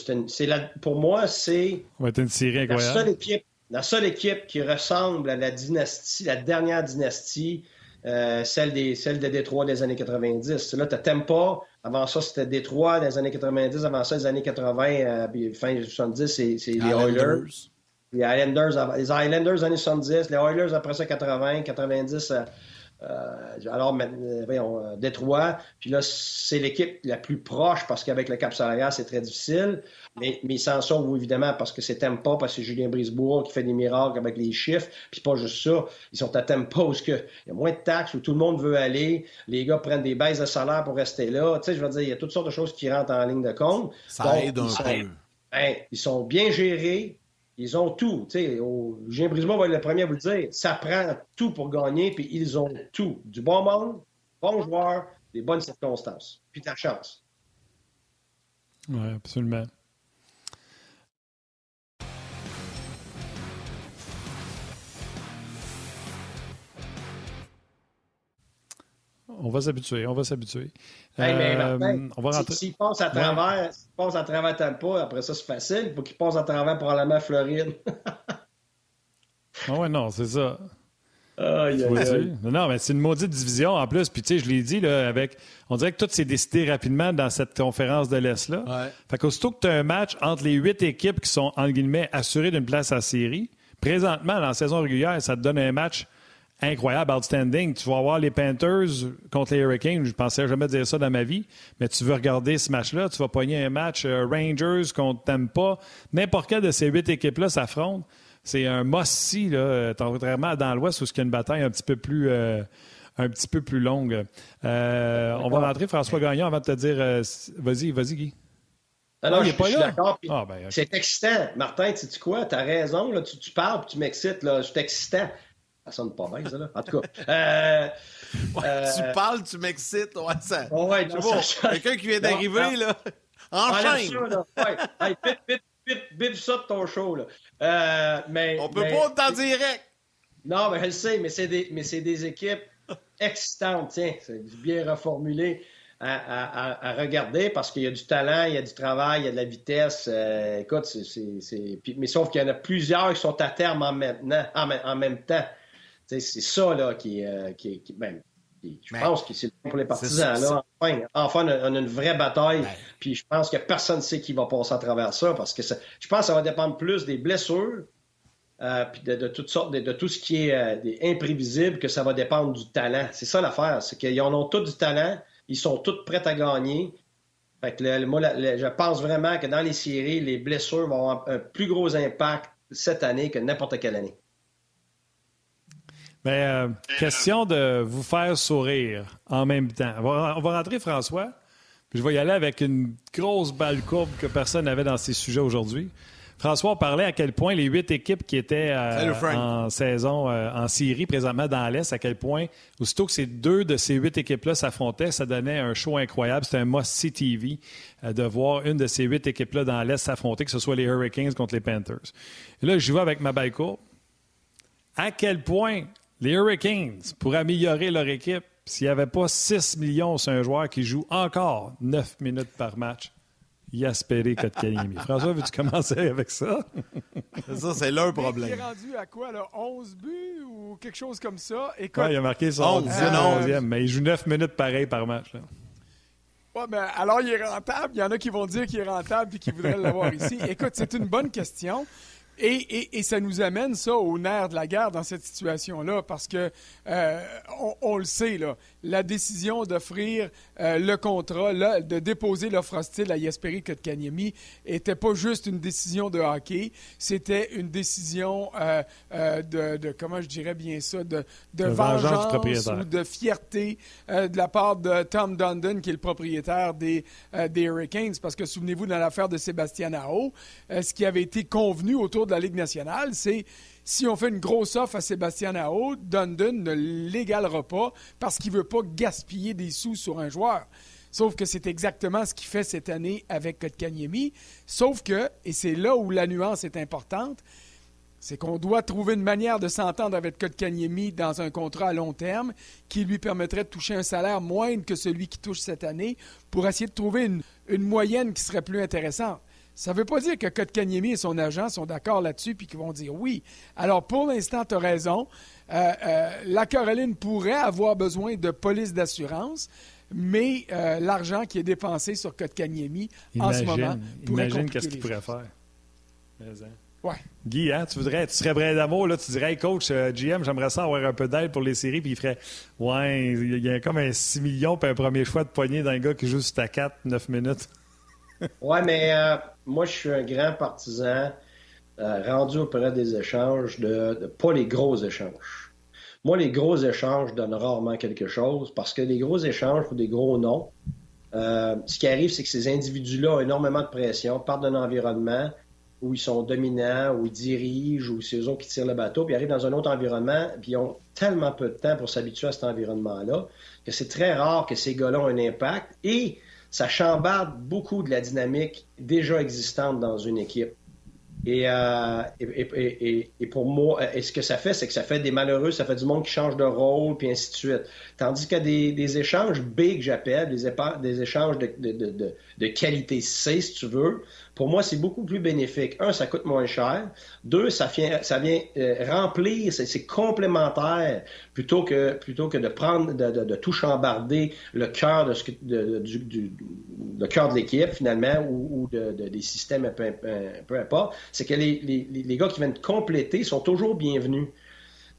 pour moi, c'est la seule, équipe, la seule équipe qui ressemble à la dynastie, la dernière dynastie, euh, celle, des, celle de Détroit des années 90. Là, tu t'aimes pas. Avant ça, c'était Détroit des années 90. Avant ça, les années 80, euh, puis fin 70, c'est, c'est les Oilers. Les Islanders, les Islanders années 70, les Oilers après ça 80, 90, Euh, alors, euh, voyons, euh, Détroit, puis là, c'est l'équipe la plus proche parce qu'avec le Cap salarial, c'est très difficile. Mais, mais ils s'en sauvent évidemment parce que c'est Tempa, parce que c'est Julien Brisebois qui fait des miracles avec les chiffres. Puis pas juste ça, ils sont à Tempa où il y a moins de taxes, où tout le monde veut aller. Les gars prennent des baisses de salaire pour rester là. Tu sais, je veux dire, il y a toutes sortes de choses qui rentrent en ligne de compte. Ça aide un peu. Ben, ils sont bien gérés. Ils ont tout. Au, Julien va être le premier à vous le dire. Ça prend tout pour gagner, puis ils ont tout. Du bon monde, bons joueurs, des bonnes circonstances, puis la chance. Oui, absolument. On va s'habituer, on va s'habituer. euh, on va rentrer. S'il passe à travers, s'il passe à travers Tampa, après ça c'est facile. Il faut qu'il passe à travers probablement Floride. ah ouais, non, c'est ça. Non, mais c'est une maudite division en plus. Puis, tu sais, je l'ai dit, là, avec. On dirait que tout s'est décidé rapidement dans cette conférence de l'Est-là. Ouais. Fait qu'aussitôt que tu as un match entre les huit équipes qui sont, entre guillemets, assurées d'une place à série, présentement, dans la saison régulière, ça te donne un match incroyable, outstanding. Tu vas voir les Panthers contre les Hurricanes. Je pensais jamais dire ça dans ma vie, mais tu veux regarder ce match-là. Tu vas pogner un match euh, Rangers contre Tampa. N'importe quelle de ces huit équipes-là s'affrontent. C'est un must-see, contrairement dans l'Ouest où il y a une bataille un petit peu plus. Euh, un petit peu plus longue. Euh, on va rentrer, François Gagnon, avant de te dire. vas-y, vas-y, Guy. Alors, ah, je, suis d'accord. Ah, ben, c'est excitant. Martin, tu sais quoi? Tu as raison. Là, tu, parles tu m'excites. C'est excitant. Ça sonne pas bien, ça, là. En tout cas. Euh, euh, tu parles, tu m'excites. Ouais, ça. Ouais, Quelqu'un qui vient d'arriver, là. Enchaîne. Ouais, ouais. vite, vite, vite, vite ça de ton show, là. Euh, mais, On peut pas pas en direct. Non, mais je le sais, mais c'est des, mais des équipes excitantes, tiens. C'est bien reformulé. À, à, à, regarder parce qu'il y a du talent, il y a du travail, il y a de la vitesse. Euh, écoute, c'est. Mais sauf qu'il y en a plusieurs qui sont à terme en, maintenant, en, en même temps. C'est ça là, qui, euh, qui, ben, je pense que c'est pour les partisans. Là, enfin, enfin, on a une vraie bataille. Puis je pense que personne ne sait qui va passer à travers ça parce que je pense que ça va dépendre plus des blessures, euh, puis de, toutes sortes, de, tout ce qui est euh, imprévisible, que ça va dépendre du talent. C'est ça l'affaire. C'est qu'ils en ont tous du talent. Ils sont tous prêts à gagner. Fait que moi, je pense vraiment que dans les séries, les blessures vont avoir un plus gros impact cette année que n'importe quelle année. Mais euh, question de vous faire sourire en même temps. On va, rentrer, François, puis je vais y aller avec une grosse balle courbe que personne n'avait dans ces sujets aujourd'hui. François, on parlait à quel point les huit équipes qui étaient euh, en saison euh, en Syrie, présentement dans l'Est, à quel point, aussitôt que ces deux de ces huit équipes-là s'affrontaient, ça donnait un show incroyable. C'était un must-see TV de voir une de ces huit équipes-là dans l'Est s'affronter, que ce soit les Hurricanes contre les Panthers. Et là, je vais avec ma balle courbe. À quel point les Hurricanes, pour améliorer leur équipe, s'il n'y avait pas 6 millions sur un joueur qui joue encore 9 minutes par match, Yasperi Kotkaniemi. François, veux-tu commencer avec ça? ça, c'est leur problème. Il est rendu à quoi, là? 11 buts ou quelque chose comme ça? Écoute, il a marqué son 11e, mais il joue 9 minutes pareil par match. Ouais, ben, alors il est rentable? Il y en a qui vont dire qu'il est rentable et qui voudraient l'avoir ici. Écoute, c'est une bonne question. Et, ça nous amène ça au nerf de la guerre dans cette situation-là, parce que euh, on, le sait, là, la décision d'offrir euh, le contrat, de déposer l'offre hostile à Jesperi Kotkaniemi n'était pas juste une décision de hockey, c'était une décision euh, de, comment je dirais bien ça, de, de vengeance, ou de fierté de la part de Tom Dundon, qui est le propriétaire des, des Hurricanes, parce que souvenez-vous, dans l'affaire de Sébastien Aho, ce qui avait été convenu autour de la Ligue nationale, c'est si on fait une grosse offre à Sébastien Aho, Dundon ne l'égalera pas parce qu'il ne veut pas gaspiller des sous sur un joueur. Sauf que c'est exactement ce qu'il fait cette année avec Kotkaniemi. Sauf que, et c'est là où la nuance est importante, c'est qu'on doit trouver une manière de s'entendre avec Kotkaniemi dans un contrat à long terme qui lui permettrait de toucher un salaire moindre que celui qu'il touche cette année pour essayer de trouver une moyenne qui serait plus intéressante. Ça ne veut pas dire que Kotkaniemi et son agent sont d'accord là-dessus puis qu'ils vont dire oui. Alors, pour l'instant, tu as raison. Euh, euh, la Caroline pourrait avoir besoin de police d'assurance, mais euh, l'argent qui est dépensé sur Kotkaniemi en ce moment pourrait Imagine qu'est-ce qu'il pourrait faire. Ouais. Guy, hein, tu voudrais, tu serais prêt d'amour, là, tu dirais, hey, coach, euh, GM, j'aimerais ça avoir un peu d'aide pour les séries, puis il ferait, ouais, il y a comme un 6 millions, puis un premier choix de poignée d'un gars qui joue juste à 4, 9 minutes. ouais, mais euh, moi, je suis un grand partisan euh, rendu auprès des échanges de, pas les gros échanges. Moi, les gros échanges donnent rarement quelque chose parce que les gros échanges pour des gros noms, ce qui arrive, c'est que ces individus-là ont énormément de pression, partent d'un environnement où ils sont dominants, où ils dirigent, où c'est eux autres qui tirent le bateau, puis arrivent dans un autre environnement, puis ils ont tellement peu de temps pour s'habituer à cet environnement-là que c'est très rare que ces gars-là aient un impact et ça chambarde beaucoup de la dynamique déjà existante dans une équipe. Euh, et, et, pour moi, ce que ça fait, c'est que ça fait des malheureux, ça fait du monde qui change de rôle, puis ainsi de suite. Tandis qu'il y a des, échanges B que j'appelle, des, échanges de, qualité C, si tu veux, pour moi, c'est beaucoup plus bénéfique. Un, ça coûte moins cher. Deux, ça vient, ça euh, remplir, c'est complémentaire plutôt que, de prendre, de, de, de tout chambarder le cœur de ce du, cœur de l'équipe finalement ou, ou de, des systèmes, peu, peu importe. C'est que les, les, les gars qui viennent compléter sont toujours bienvenus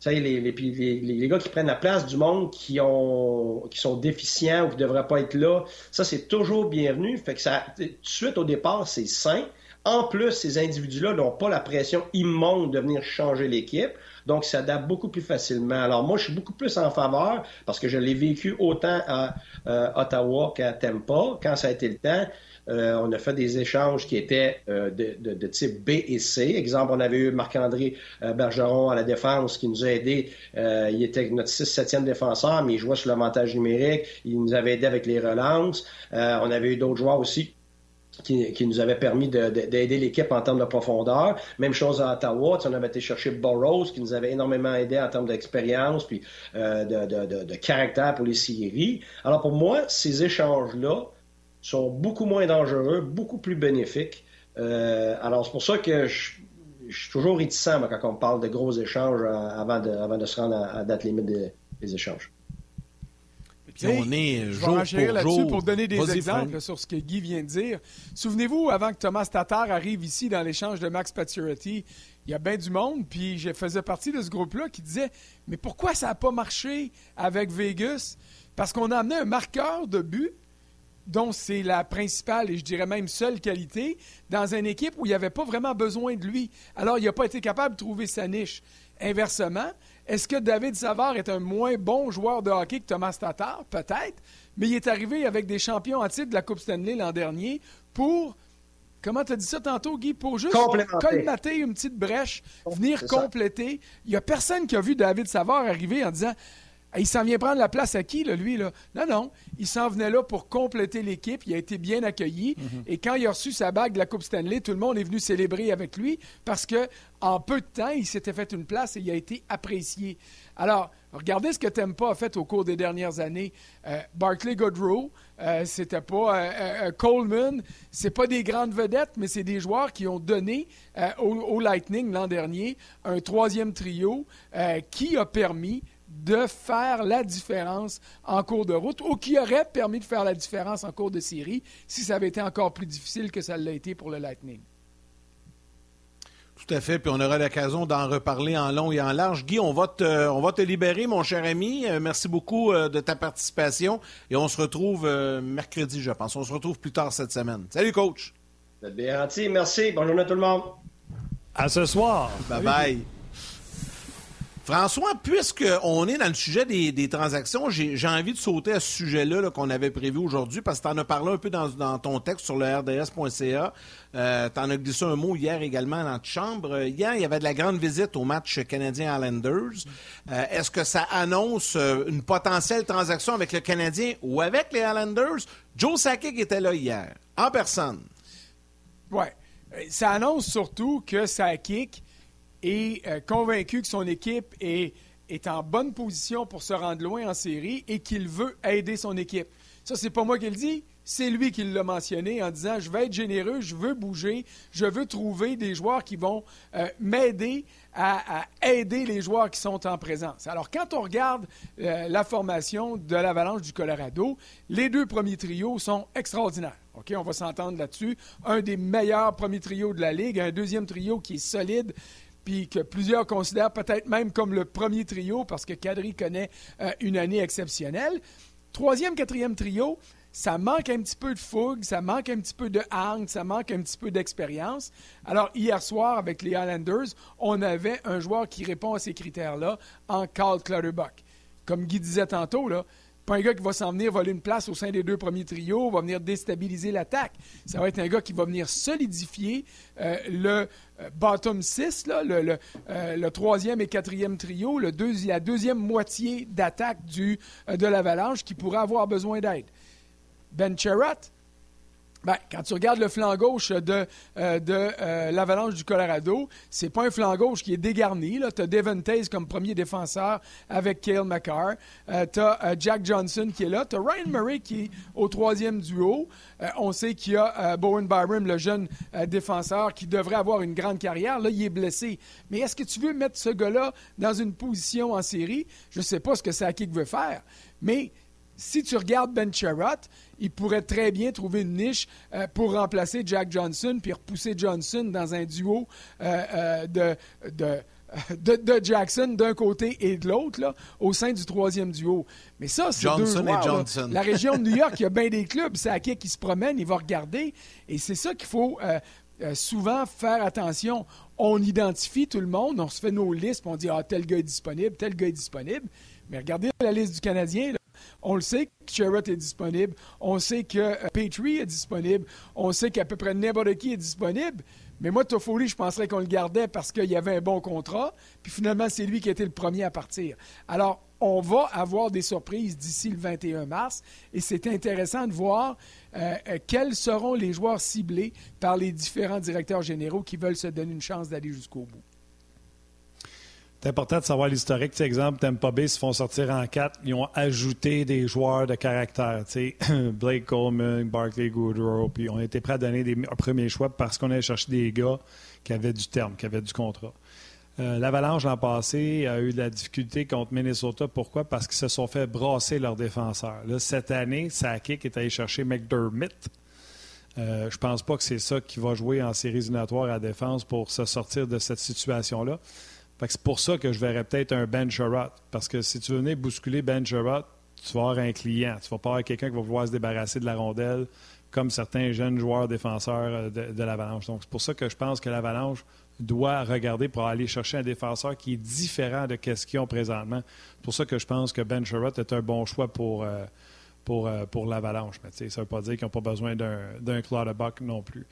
les, les, les, les, gars qui prennent la place du monde qui ont qui sont déficients ou qui ne devraient pas être là, ça c'est toujours bienvenu. Fait que ça, tout de suite au départ, c'est sain. En plus, ces individus-là n'ont pas la pression immonde de venir changer l'équipe. Donc, ça s'adapte beaucoup plus facilement. Alors, moi, je suis beaucoup plus en faveur parce que je l'ai vécu autant à euh, Ottawa qu'à Tampa, quand ça a été le temps. Euh, on a fait des échanges qui étaient euh, de, type B et C. Exemple, on avait eu Marc-André euh, Bergeron à la défense qui nous a aidé. il était notre 6-7e défenseur, mais il jouait sur l'avantage numérique. Il nous avait aidé avec les relances. on avait eu d'autres joueurs aussi qui, nous avaient permis d'aider l'équipe en termes de profondeur. Même chose à Ottawa, on avait été chercher Burroughs, qui nous avait énormément aidé en termes d'expérience puis de, de, caractère pour les séries. Alors pour moi, ces échanges-là sont beaucoup moins dangereux, beaucoup plus bénéfiques. Euh, alors, c'est pour ça que je, suis toujours réticent quand on parle de gros échanges euh, avant de, avant de se rendre à, date limite des, échanges. Puis on est je vais là-dessus pour donner des exemples sur ce que Guy vient de dire. Souvenez-vous, avant que Thomas Tatar arrive ici dans l'échange de Max Pacioretty, il y a bien du monde, puis je faisais partie de ce groupe-là qui disait Mais pourquoi ça n'a pas marché avec Vegas Parce qu'on a amené un marqueur de but dont c'est la principale et je dirais même seule qualité, dans une équipe où il n'y avait pas vraiment besoin de lui. Alors, il n'a pas été capable de trouver sa niche. Inversement, est-ce que David Savard est un moins bon joueur de hockey que Thomas Tatar? Peut-être, mais il est arrivé avec des champions en titre de la Coupe Stanley l'an dernier pour Comment tu as dit ça tantôt, Guy? Pour juste colmater une petite brèche, venir compléter. Il n'y a personne qui a vu David Savard arriver en disant il s'en vient prendre la place à qui, là, lui? Là? Non, non. Il s'en venait là pour compléter l'équipe. Il a été bien accueilli. Mhm. Et quand il a reçu sa bague de la Coupe Stanley, tout le monde est venu célébrer avec lui parce que en peu de temps, il s'était fait une place et il a été apprécié. Alors, regardez ce que Tempa a fait au cours des dernières années. Euh, Barclay Godrow, euh, c'était pas euh, Coleman, c'est pas des grandes vedettes, mais c'est des joueurs qui ont donné au, Lightning l'an dernier un troisième trio qui a permis de faire la différence en cours de route ou qui aurait permis de faire la différence en cours de série si ça avait été encore plus difficile que ça l'a été pour le Lightning? Tout à fait, puis on aura l'occasion d'en reparler en long et en large. Guy, on va te, on va te libérer, mon cher ami. Euh, merci beaucoup euh, de ta participation et on se retrouve euh, mercredi, je pense. On se retrouve plus tard cette semaine. Salut, coach. Bien merci. Bonne journée à tout le monde. À ce soir. Bye bye. François, puisqu'on est dans le sujet des, transactions, j'ai envie de sauter à ce sujet-là qu'on avait prévu aujourd'hui parce que tu en as parlé un peu dans, ton texte sur le RDS.ca. Euh, tu en as glissé un mot hier également dans ta chambre. Hier, il y avait de la grande visite au match canadien-Islanders. Euh, est-ce que ça annonce euh, une potentielle transaction avec le Canadien ou avec les Islanders? Joe Sakic était là hier, en personne. Oui. Ça annonce surtout que Sakic est euh, convaincu que son équipe est, est en bonne position pour se rendre loin en série et qu'il veut aider son équipe. Ça, c'est pas moi qui le dis, c'est lui qui l'a mentionné en disant Je vais être généreux, je veux bouger, je veux trouver des joueurs qui vont euh, m'aider à, aider les joueurs qui sont en présence. Alors, quand on regarde euh, la formation de l'Avalanche du Colorado, les deux premiers trios sont extraordinaires. OK, on va s'entendre là-dessus. Un des meilleurs premiers trios de la Ligue, un deuxième trio qui est solide, puis que plusieurs considèrent peut-être même comme le premier trio parce que Kadri connaît euh, une année exceptionnelle. Troisième, quatrième trio, ça manque un petit peu de fougue, ça manque un petit peu de hang, ça manque un petit peu d'expérience. Alors, hier soir, avec les Highlanders, on avait un joueur qui répond à ces critères-là en Carl Clutterbuck. Comme Guy disait tantôt, là, pas un gars qui va s'en venir voler une place au sein des deux premiers trios, va venir déstabiliser l'attaque. Ça va être un gars qui va venir solidifier euh, le euh, bottom 6, le, euh, le, troisième et quatrième trio, la deuxième moitié d'attaque de l'Avalanche qui pourrait avoir besoin d'aide. Ben Cherratt, ben, quand tu regardes le flanc gauche de, euh, de euh, l'Avalanche du Colorado, c'est pas un flanc gauche qui est dégarni. Tu as Devon Taze comme premier défenseur avec Cale McCarr. Euh, tu as Jack Johnson qui est là. Tu as Ryan Murray qui est au troisième duo. on sait qu'il y a Bowen Byram, le jeune défenseur, qui devrait avoir une grande carrière. Là, il est blessé. Mais est-ce que tu veux mettre ce gars-là dans une position en série? Je ne sais pas ce que Sakic veut faire. Mais si tu regardes Ben Sherratt, il pourrait très bien trouver une niche euh, pour remplacer Jack Johnson puis repousser Johnson dans un duo euh, euh, de, de, Jackson d'un côté et de l'autre au sein du troisième duo. Mais ça, c'est deux joueurs, La région de New York, il y a bien des clubs. C'est à qui qui se promène, il va regarder. Et c'est ça qu'il faut souvent faire attention. On identifie tout le monde, on se fait nos listes, on dit ah, tel gars est disponible, tel gars est disponible. Mais regardez la liste du Canadien. On le sait que Sherrod est disponible. On sait que euh, Petrie est disponible. On sait qu'à peu près n'importe est disponible. Mais moi, Toffoli, je penserais qu'on le gardait parce qu'il y avait un bon contrat. Puis finalement, c'est lui qui été le premier à partir. Alors, on va avoir des surprises d'ici le 21 mars. Et c'est intéressant de voir euh, euh, quels seront les joueurs ciblés par les différents directeurs généraux qui veulent se donner une chance d'aller jusqu'au bout. C'est important de savoir l'historique. Exemple, Tampa Bay se font sortir en quatre. Ils ont ajouté des joueurs de caractère. Blake Coleman, Barkley Goodrow. Puis on était prêts à donner des premiers choix parce qu'on allait chercher des gars qui avaient du terme, qui avaient du contrat. Euh, L'Avalanche l'an passé a eu de la difficulté contre Minnesota. Pourquoi? Parce qu'ils se sont fait brasser leurs défenseurs. Cette année, Sakic est allé chercher McDermott. Euh, je pense pas que c'est ça qui va jouer en séries éliminatoires à défense pour se sortir de cette situation-là c'est pour ça que je verrais peut-être un Ben Sherrod. Parce que si tu venais bousculer Ben Sherrod, tu vas avoir un client. Tu vas pas avoir quelqu'un qui va vouloir se débarrasser de la rondelle comme certains jeunes joueurs défenseurs euh, de, l'Avalanche. Donc, c'est pour ça que je pense que l'Avalanche doit regarder pour aller chercher un défenseur qui est différent de ce qu'ils ont présentement. C'est pour ça que je pense que Ben Sherrod est un bon choix pour, euh, pour, euh, pour l'Avalanche. Mais ça ne veut pas dire qu'ils n'ont pas besoin d'un Claude non plus.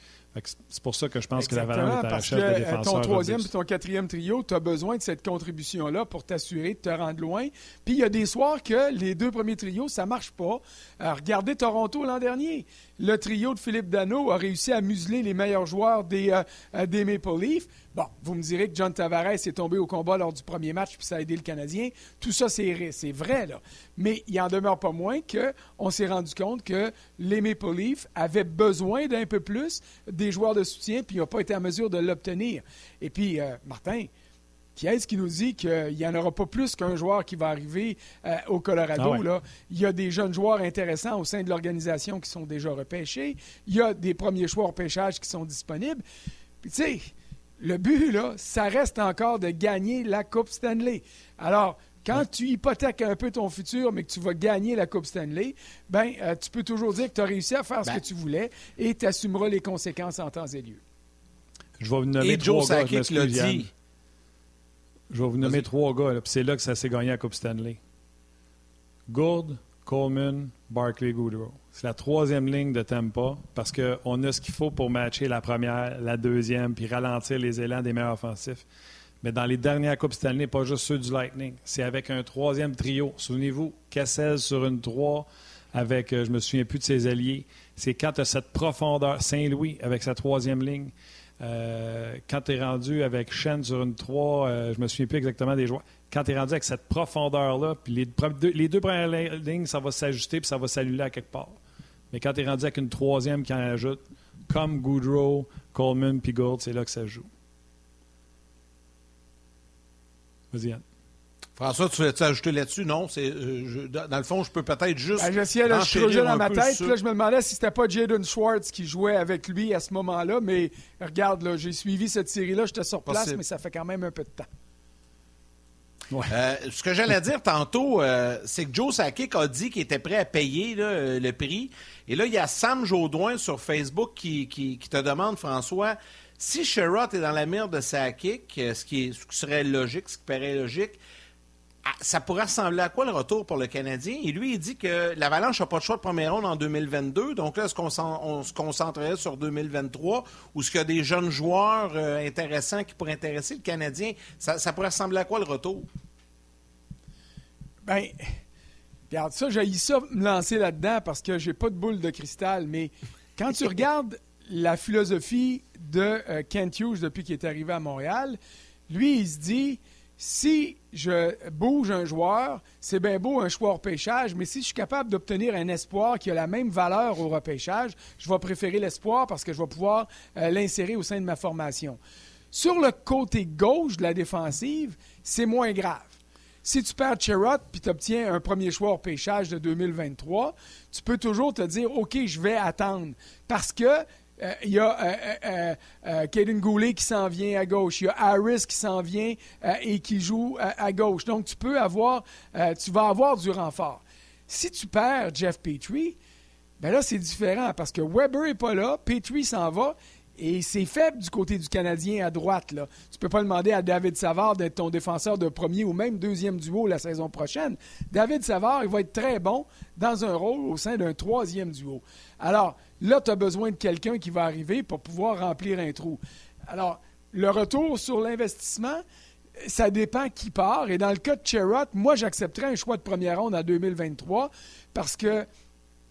C'est pour ça que je pense que la valeur est à la chef de défenseur. Ton troisième et ton quatrième trio, tu as besoin de cette contribution-là pour t'assurer de te rendre loin. Puis il y a des soirs que les deux premiers trios, ça marche pas. Euh, regardez Toronto l'an dernier. Le trio de Philippe Dano a réussi à museler les meilleurs joueurs des, euh, euh, des Maple Leafs. Bon, vous me direz que John Tavares est tombé au combat lors du premier match puis ça a aidé le Canadien. Tout ça, c'est vrai, là. Mais il en demeure pas moins qu'on s'est rendu compte que les Maple Leafs avaient besoin d'un peu plus des joueurs de soutien puis ils n'ont pas été en mesure de l'obtenir. Et puis, euh, Martin, qui est-ce qui nous dit qu'il n'y en aura pas plus qu'un joueur qui va arriver euh, au Colorado? Ah là? Il y a des jeunes joueurs intéressants au sein de l'organisation qui sont déjà repêchés. Il y a des premiers choix au pêchage qui sont disponibles. Puis, tu sais, le but, là, ça reste encore de gagner la Coupe Stanley. Alors, quand tu hypothèques un peu ton futur, mais que tu vas gagner la Coupe Stanley, ben, euh, tu peux toujours dire que tu as réussi à faire ce ben. que tu voulais et tu assumeras les conséquences en temps et lieu. Je vais vous nommer trois gars. Je, le dit. je vais vous nommer trois gars, puis c'est là que ça s'est gagné la Coupe Stanley. Gourde, Coleman, Barkley, Goodrow. C'est la troisième ligne de Tampa parce qu'on a ce qu'il faut pour matcher la première, la deuxième, puis ralentir les élans des meilleurs offensifs. Mais dans les dernières Coupes Stanley, pas juste ceux du Lightning, c'est avec un troisième trio. Souvenez-vous, Cassel sur une 3 avec, euh, je me souviens plus de ses alliés. C'est quand tu as cette profondeur, Saint-Louis avec sa troisième ligne. Euh, quand tu es rendu avec Shen sur une 3, euh, je me souviens plus exactement des joueurs. Quand tu es rendu avec cette profondeur-là, puis les, les deux premières lignes, ça va s'ajuster puis ça va s'allumer à quelque part. Mais quand tu es rendu avec une troisième qui en ajoute, comme Goudreau, Coleman puis Gould, c'est là que ça joue. Vas-y, Yann. François, tu veux ajouter là-dessus? Non, c'est euh, dans le fond, je peux peut-être juste. Ben, J'essayais de creuser dans ma tête. Là, je me demandais si c'était pas Jaden Schwartz qui jouait avec lui à ce moment-là. Mais regarde, là, j'ai suivi cette série-là. J'étais sur place, mais ça fait quand même un peu de temps. Euh, ce que j'allais dire tantôt, euh, c'est que Joe Sakic a dit qu'il était prêt à payer le prix. Et là, il y a Sam Jaudoin sur Facebook qui, te demande, François, si Sherrod est dans la mire de Sakic, ce qui, ce qui serait logique, ce qui paraît logique, ça pourrait ressembler à quoi le retour pour le Canadien? Et lui, il dit que l'Avalanche n'a pas de choix de première ronde en 2022. Donc là, est-ce qu'on se concentrerait sur 2023 ou est-ce qu'il y a des jeunes joueurs euh, intéressants qui pourraient intéresser le Canadien? Ça, pourrait ressembler à quoi le retour? Ben, regarde, ça, j'ai ça me lancer là-dedans parce que j'ai pas de boule de cristal. Mais quand tu regardes la philosophie de euh, Kent Hughes depuis qu'il est arrivé à Montréal, lui, il se dit si je bouge un joueur, c'est bien beau un choix au repêchage, mais si je suis capable d'obtenir un espoir qui a la même valeur au repêchage, je vais préférer l'espoir parce que je vais pouvoir euh, l'insérer au sein de ma formation. Sur le côté gauche de la défensive, c'est moins grave. Si tu perds Cherrott puis tu obtiens un premier choix au repêchage de 2023, tu peux toujours te dire OK, je vais attendre parce que il y a euh, euh, euh Goulet qui s'en vient à gauche. Il y a Harris qui s'en vient et qui joue à, gauche. Donc, tu peux avoir, tu vas avoir du renfort. Si tu perds Jeff Petrie, ben là, c'est différent parce que Weber n'est pas là, Petrie s'en va et c'est faible du côté du Canadien à droite. Là. Tu ne peux pas demander à David Savard d'être ton défenseur de premier ou même deuxième duo la saison prochaine. David Savard, il va être très bon dans un rôle au sein d'un troisième duo. Alors, là, tu as besoin de quelqu'un qui va arriver pour pouvoir remplir un trou. Alors, le retour sur l'investissement, ça dépend qui part. Et dans le cas de Cherrott, moi, j'accepterais un choix de première ronde en 2023 parce que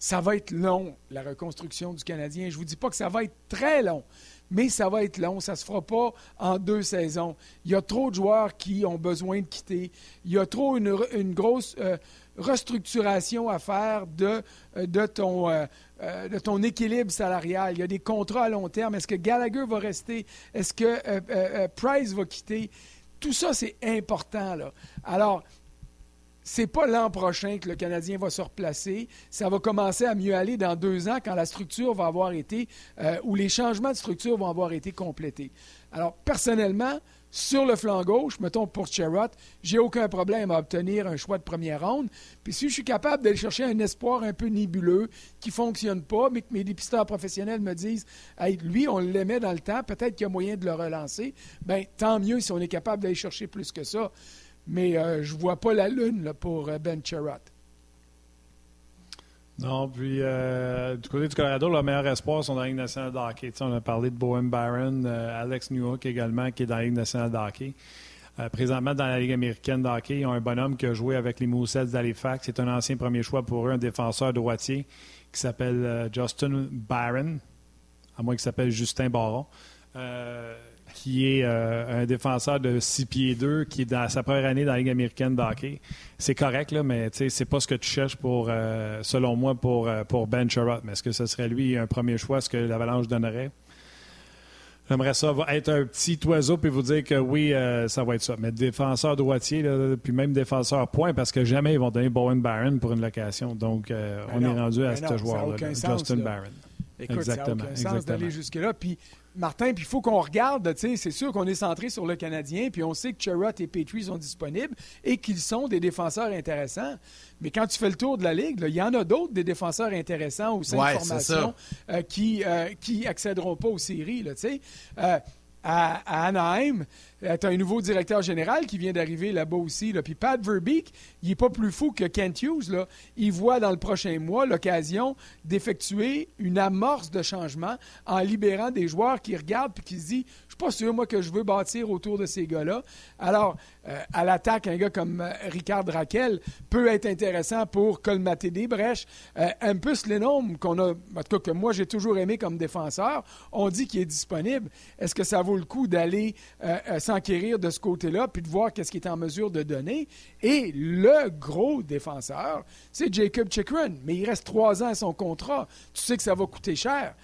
ça va être long, la reconstruction du Canadien. Je ne vous dis pas que ça va être très long, mais ça va être long. Ça ne se fera pas en deux saisons. Il y a trop de joueurs qui ont besoin de quitter. Il y a trop une, grosse euh, restructuration à faire de, euh, de, ton, euh, de ton équilibre salarial. Il y a des contrats à long terme. Est-ce que Gallagher va rester? Est-ce que Price va quitter? Tout ça, c'est important. Là. Alors, c'est pas l'an prochain que le Canadien va se replacer. Ça va commencer à mieux aller dans deux ans quand la structure va avoir été, euh, ou les changements de structure vont avoir été complétés. Alors, personnellement, sur le flanc gauche, mettons pour Cherrott, j'ai aucun problème à obtenir un choix de première ronde. Puis si je suis capable d'aller chercher un espoir un peu nébuleux qui ne fonctionne pas, mais que mes dépisteurs professionnels me disent hey, lui, on l'aimait dans le temps, peut-être qu'il y a moyen de le relancer, bien, tant mieux si on est capable d'aller chercher plus que ça mais euh, je ne vois pas la lune pour euh, Ben Cherrott. Non, puis euh, du côté du Colorado, leurs meilleurs espoirs sont dans la Ligue nationale de hockey. on a parlé de Bowen Byron, Alex Newhook également, qui est dans la Ligue nationale de hockey. présentement, dans la Ligue américaine de hockey, ils ont un bonhomme qui a joué avec les Moussets d'Halifax. C'est un ancien premier choix pour eux, un défenseur droitier qui s'appelle Justin Byron, à moins qu'il s'appelle Justin Baron qui est euh, un défenseur de 6 pieds 2, qui est dans sa première année dans la Ligue américaine de hockey. C'est correct, là, mais c'est pas ce que tu cherches, pour, euh, selon moi, pour, euh, pour Ben Sherrod. Mais est-ce que ce serait lui un premier choix, ce que l'Avalanche donnerait? J'aimerais ça être un petit oiseau puis vous dire que oui, ça va être ça. Mais défenseur droitier, puis même défenseur point, parce que jamais ils vont donner Bowen Barron pour une location. Donc, ben on est rendu à ce joueur-là, Justin Barron. Écoute, exactement, ça n'a aucun sens d'aller jusque-là. Puis Martin, puis il faut qu'on regarde, c'est sûr qu'on est centré sur le Canadien, puis on sait que Cherrott et Petrie sont disponibles et qu'ils sont des défenseurs intéressants. Mais quand tu fais le tour de la Ligue, il y en a d'autres des défenseurs intéressants au sein de formation euh, qui euh, accéderont pas aux séries. Là, à, Anaheim, euh, tu as un nouveau directeur général qui vient d'arriver là-bas aussi. Puis Pat Verbeek, il n'est pas plus fou que Kent Hughes. Là. Il voit dans le prochain mois l'occasion d'effectuer une amorce de changement en libérant des joueurs qui regardent et qui se disent suis pas sûr, moi, que je veux bâtir autour de ces gars-là. Alors, euh, à l'attaque, un gars comme euh, Ricard Raquel peut être intéressant pour colmater des brèches. Euh, Ampus Lenome, qu'on a, en tout cas que moi j'ai toujours aimé comme défenseur, on dit qu'il est disponible. Est-ce que ça vaut le coup d'aller s'enquérir de ce côté-là, puis de voir qu'est-ce qu'il est en mesure de donner? Et le gros défenseur, c'est Jacob Chikrin. Mais il reste trois ans à son contrat. Tu sais que ça va coûter cher.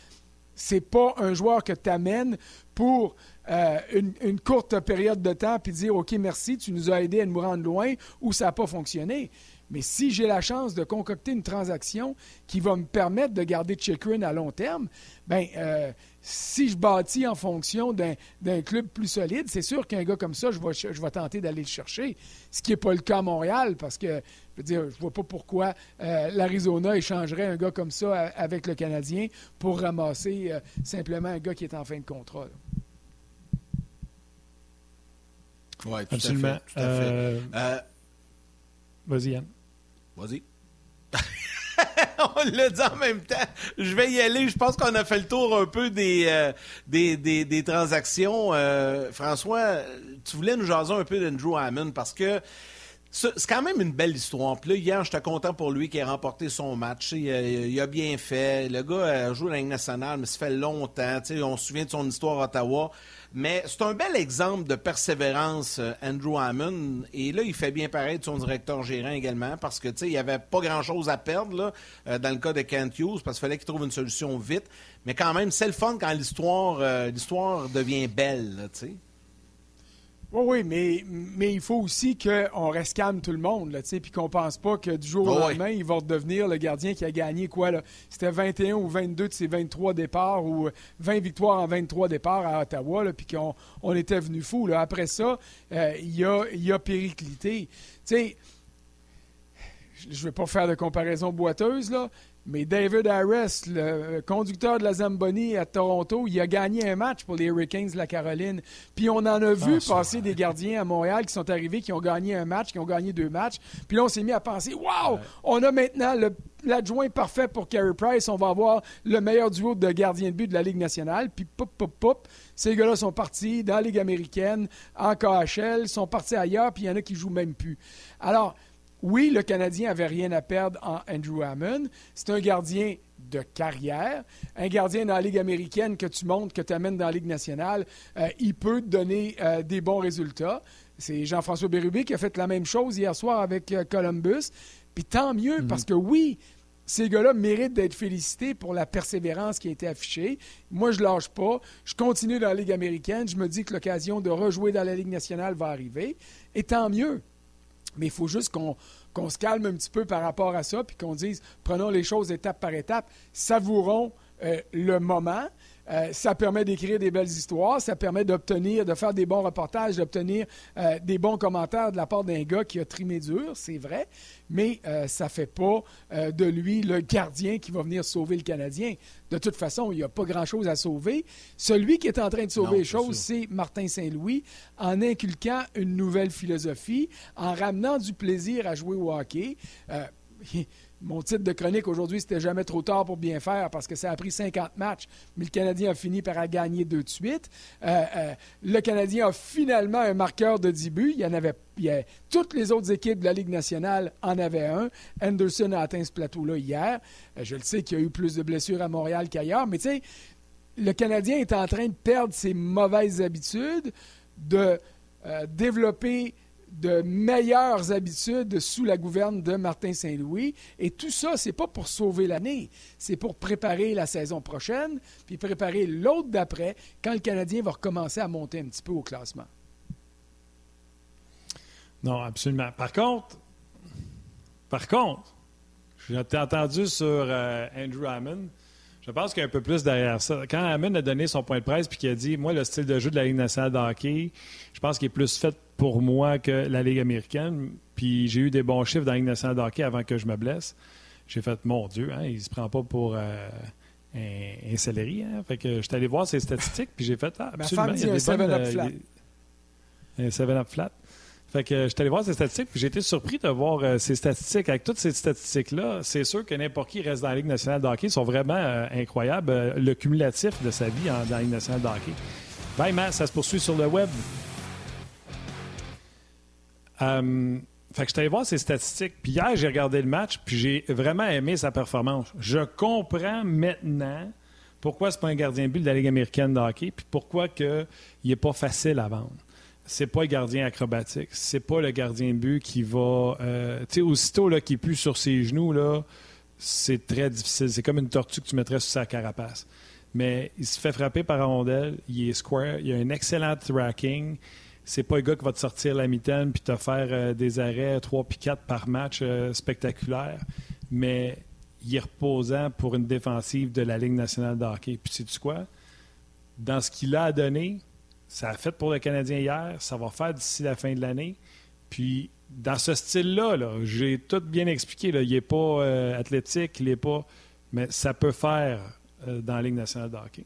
C'est pas un joueur que tu amènes pour euh, une, courte période de temps puis dire OK, merci, tu nous as aidé à nous rendre loin ou ça n'a pas fonctionné. Mais si j'ai la chance de concocter une transaction qui va me permettre de garder Chikrin à long terme, ben euh, si je bâtis en fonction d'un club plus solide, c'est sûr qu'un gars comme ça, je vais, je vais tenter d'aller le chercher. Ce qui n'est pas le cas à Montréal, parce que je veux dire, je vois pas pourquoi euh, l'Arizona échangerait un gà comme ça avec le Canadien pour ramasser simplement un gars qui est en fin de contrat. Oui, tout Absolument. à fait. Euh, euh, vas-y, Yann. Vas-y. on l'a dit en même temps. Je vais y aller. Je pense qu'on a fait le tour un peu des, euh, transactions. François, tu voulais nous jaser un peu d'Andrew Hammond parce que c'est quand même une belle histoire. Puis là, hier, j'étais content pour lui qui a remporté son match. Il, a bien fait. Le gars a joué dans la Ligue mais ça fait longtemps. on se souvient de son histoire à Ottawa. Mais c'est un bel exemple de persévérance, euh, Andrew Hammond. Et là, il fait bien pareil de son directeur gérant également, parce que, tu sais, il n'y avait pas grand-chose à perdre, là, euh, dans le cas de Kent Hughes, parce qu'il fallait qu'il trouve une solution vite. Mais quand même, c'est le fun quand l'histoire, euh, devient belle, tu sais. Oui, oui, mais, mais il faut aussi qu'on reste calme tout le monde, là, puis qu'on pense pas que du jour au lendemain, il va redevenir le gardien qui a gagné quoi, là? C'était 21 ou 22 de ses 23 départs ou 20 victoires en 23 départs à Ottawa, puis qu'on on était venu fou. Là. Après ça, euh, il, a, il a périclité. Tu sais, je ne vais pas faire de comparaison boiteuse, là, mais David Harris, le conducteur de la Zamboni à Toronto, il a gagné un match pour les Hurricanes de la Caroline. Puis on en a vu ah, passer des gardiens à Montréal qui sont arrivés, qui ont gagné un match, qui ont gagné deux matchs. Puis là, on s'est mis à penser, waouh, on a maintenant l'adjoint parfait pour Carey Price. On va avoir le meilleur duo de gardiens de but de la Ligue nationale. Puis pop, pop, pop. Ces gars-là sont partis dans la Ligue américaine, en KHL, sont partis ailleurs, puis il y en a qui jouent même plus. Alors, oui, le Canadien avait rien à perdre en Andrew Hammond. C'est un gardien de carrière. Un gardien dans la Ligue américaine que tu montes, que tu amènes dans la Ligue nationale, euh, il peut te donner euh, des bons résultats. C'est Jean-François Bérubé qui a fait la même chose hier soir avec euh, Columbus. Puis tant mieux, parce que oui, ces gars-là méritent d'être félicités pour la persévérance qui a été affichée. Moi, je lâche pas. Je continue dans la Ligue américaine. Je me dis que l'occasion de rejouer dans la Ligue nationale va arriver. Et tant mieux. Mais il faut juste qu'on se calme un petit peu par rapport à ça, puis qu'on dise, prenons les choses étape par étape, savourons euh, le moment. Euh, ça permet d'écrire des belles histoires, ça permet d'obtenir, de faire des bons reportages, d'obtenir euh, des bons commentaires de la part d'un gars qui a trimé dur, c'est vrai, mais ça ne fait pas de lui le gardien qui va venir sauver le Canadien. De toute façon, il n'y a pas grand-chose à sauver. Celui qui est en train de sauver les choses, c'est Martin Saint-Louis, en inculquant une nouvelle philosophie, en ramenant du plaisir à jouer au hockey. Mon titre de chronique aujourd'hui, c'était jamais trop tard pour bien faire parce que ça a pris 50 matchs, mais le Canadien a fini par gagner deux de suite. Euh, euh, le Canadien a finalement un marqueur de début. Il y en avait, toutes les autres équipes de la Ligue nationale en avaient un. Anderson a atteint ce plateau-là hier. Euh, je le sais qu'il y a eu plus de blessures à Montréal qu'ailleurs, mais tu sais, le Canadien est en train de perdre ses mauvaises habitudes, de développer de meilleures habitudes sous la gouverne de Martin Saint-Louis. Et tout ça, c'est pas pour sauver l'année, c'est pour préparer la saison prochaine, puis préparer l'autre d'après, quand le Canadien va recommencer à monter un petit peu au classement. Non, absolument. Par contre, par contre, j'ai entendu sur euh, Andrew Hammond. Je pense qu'il y a un peu plus derrière ça. Quand Hammond a donné son point de presse puis qu'il a dit Moi, le style de jeu de la Ligue nationale de hockey, je pense qu'il est plus fait pour moi que la Ligue américaine. Puis j'ai eu des bons chiffres dans la Ligue nationale de hockey avant que je me blesse. J'ai fait, mon Dieu, hein, il se prend pas pour euh, un, céleri. Hein? Fait que j'étais allé voir ses statistiques, puis j'ai fait, ah, absolument, il y a un 7-up flat. Un 7-up flat. Fait que j'étais allé voir ses statistiques, puis j'ai été surpris de voir euh, ces statistiques. Avec toutes ces statistiques-là, c'est sûr que n'importe qui reste dans la Ligue nationale de hockey sont vraiment euh, incroyables. le cumulatif de sa vie en, dans la Ligue nationale de hockey. Bye, Matt, ça se poursuit sur le web. Euh, fait que je allé voir ses statistiques. Puis hier, j'ai regardé le match, puis j'ai vraiment aimé sa performance. Je comprends maintenant Pourquoi c'est pas un gardien de but de la Ligue américaine de hockey? Puis pourquoi que il n'est pas facile à vendre? C'est pas le gardien acrobatique. C'est pas le gardien de but qui va. Euh, tu sais, aussitôt là, qui plus sur ses genoux, là, c'est très difficile. C'est comme une tortue que tu mettrais sur sa carapace. Mais il se fait frapper par rondelle, il est square, il a un excellent tracking. C'est pas le gars qui va te sortir la mitaine puis te faire euh, des arrêts 3 puis 4 par match euh, spectaculaires. Mais il est reposant pour une défensive de la Ligue nationale de hockey. Puis sais-tu quoi? Dans ce qu'il a donné, ça a fait pour le Canadien hier, ça va faire d'ici la fin de l'année. Puis dans ce style-là, -là, j'ai tout bien expliqué. Il n'est pas euh, athlétique, il n'est pas. Mais ça peut faire euh, dans la Ligue nationale de hockey.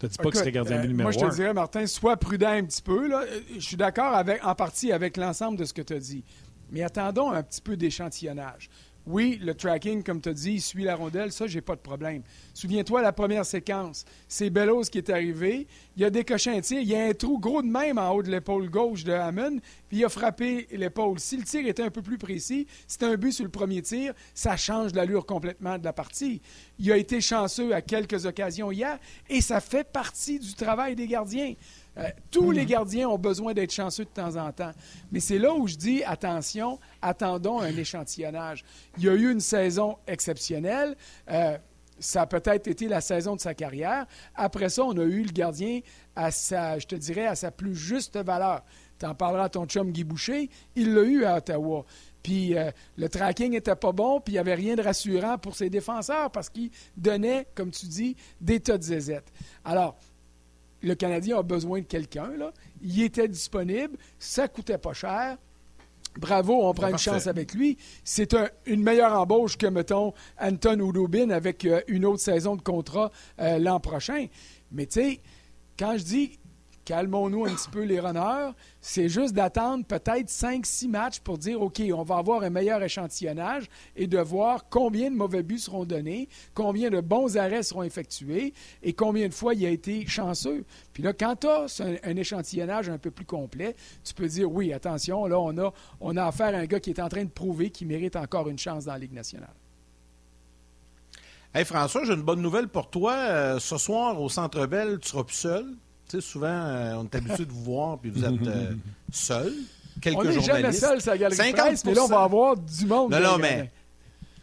Tu dis pas gardien euh, numéro Moi, je te dirais, Martin, sois prudent un petit peu. Là. Je suis d'accord avec, en partie avec l'ensemble de ce que tu as dit. Mais attendons un petit peu d'échantillonnage. Oui, le tracking, comme tu as dit, suit la rondelle, ça, j'ai pas de problème. Souviens-toi, la première séquence, c'est Bellows qui est arrivé, il a décoché un tir, il y a un trou gros de même en haut de l'épaule gauche de Hammond, puis il a frappé l'épaule. Si le tir était un peu plus précis, c'était un but sur le premier tir, ça change l'allure complètement de la partie. Il a été chanceux à quelques occasions hier, et ça fait partie du travail des gardiens. Euh, tous les gardiens ont besoin d'être chanceux de temps en temps. Mais c'est là où je dis, attention, attendons un échantillonnage. Il y a eu une saison exceptionnelle. Euh, ça a peut-être été la saison de sa carrière. Après ça, on a eu le gardien à sa, je te dirais, à sa plus juste valeur. Tu en parleras à ton chum Guy Boucher. Il l'a eu à Ottawa. Puis euh, le tracking n'était pas bon, puis il n'y avait rien de rassurant pour ses défenseurs parce qu'il donnait, comme tu dis, des tas de zézettes. Alors, le Canadien a besoin de quelqu'un. Là. Il était disponible, ça coûtait pas cher. Bravo, on prend une chance avec lui. C'est une meilleure embauche que, mettons, Anton Oudobin avec euh, une autre saison de contrat euh, l'an prochain. Mais tu sais, quand je dis calmons-nous un petit peu les runners. C'est juste d'attendre peut-être 5-6 matchs pour dire, OK, on va avoir un meilleur échantillonnage et de voir combien de mauvais buts seront donnés, combien de bons arrêts seront effectués et combien de fois il a été chanceux. Puis là, quand tu as un, échantillonnage un peu plus complet, tu peux dire, oui, attention, là, on a, on affaire à un gars qui est en train de prouver qu'il mérite encore une chance dans la Ligue nationale. Hey François, j'ai une bonne nouvelle pour toi. Euh, ce soir, au Centre Bell, tu seras plus seul. Sais, souvent, euh, on est habitué de vous voir, puis vous êtes euh, seul. Quelques on n'est jamais seul, ça galerie 50 presse, mais là, on va avoir du monde. Non, non, mais...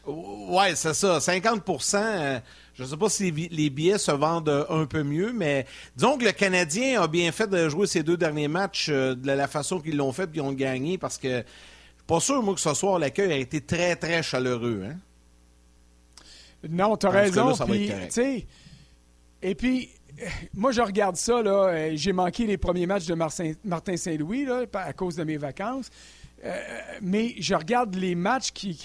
Ouais, c'est ça. 50% euh, je ne sais pas si les billets se vendent un peu mieux, mais disons que le Canadien a bien fait de jouer ses deux derniers matchs de la façon qu'ils l'ont fait, puis ils ont gagné, parce que je suis pas sûr, moi, que ce soir, l'accueil a été très, très chaleureux. Hein? Non, tu as raison. et puis, moi, je regarde ça. là. Euh, j'ai manqué les premiers matchs de Martin Saint-Louis à cause de mes vacances. Euh, mais je regarde les matchs qui,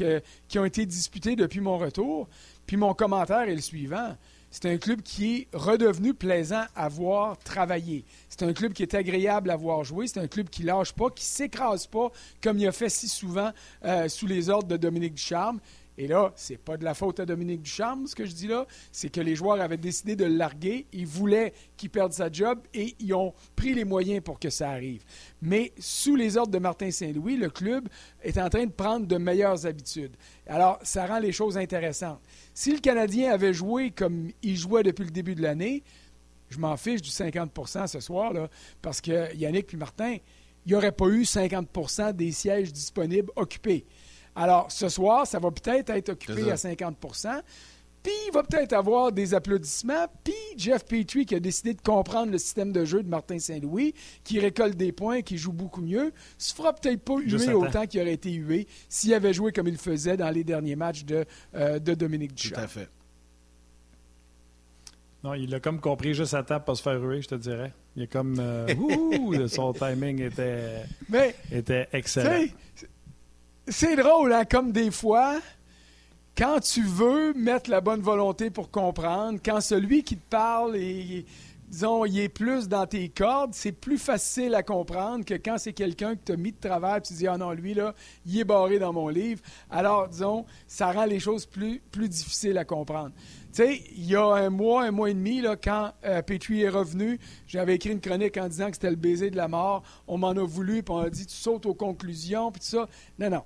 ont été disputés depuis mon retour. Puis mon commentaire est le suivant. C'est un club qui est redevenu plaisant à voir travailler. C'est un club qui est agréable à voir jouer. C'est un club qui lâche pas, qui s'écrase pas comme il a fait si souvent euh, sous les ordres de Dominique Ducharme. Et là, c'est pas de la faute à Dominique Ducharme, ce que je dis là. C'est que les joueurs avaient décidé de le larguer. Ils voulaient qu'il perde sa job et ils ont pris les moyens pour que ça arrive. Mais sous les ordres de Martin Saint-Louis, le club est en train de prendre de meilleures habitudes. Alors, ça rend les choses intéressantes. Si le Canadien avait joué comme il jouait depuis le début de l'année, je m'en fiche du 50% ce soir, là, parce que Yannick et Martin, il n'y aurait pas eu 50% des sièges disponibles occupés. Alors, ce soir, ça va peut-être être occupé à 50% puis il va peut-être avoir des applaudissements. Puis Jeff Petrie, qui a décidé de comprendre le système de jeu de Martin Saint-Louis, qui récolte des points, qui joue beaucoup mieux, se fera peut-être pas huer autant qu'il aurait été hué s'il avait joué comme il faisait dans les derniers matchs de, euh, de Dominique Duchamp. Tout à fait. Non, il a comme compris juste à table pour se faire ruer, je te dirais. Il a comme. Euh, ouh, son timing était, était excellent. C'est drôle, hein, comme des fois, quand tu veux mettre la bonne volonté pour comprendre, quand celui qui te parle est, disons, il est plus dans tes cordes, c'est plus facile à comprendre que quand c'est quelqu'un qui t'a mis de travers, tu dis, ah non, lui, là, il est barré dans mon livre. Alors, disons, ça rend les choses plus, plus difficiles à comprendre. Tu sais, il y a un mois, un mois et demi, là, quand euh, Petrie est revenu, j'avais écrit une chronique en disant que c'était le baiser de la mort. On m'en a voulu, puis on a dit, tu sautes aux conclusions, puis tout ça. Non, non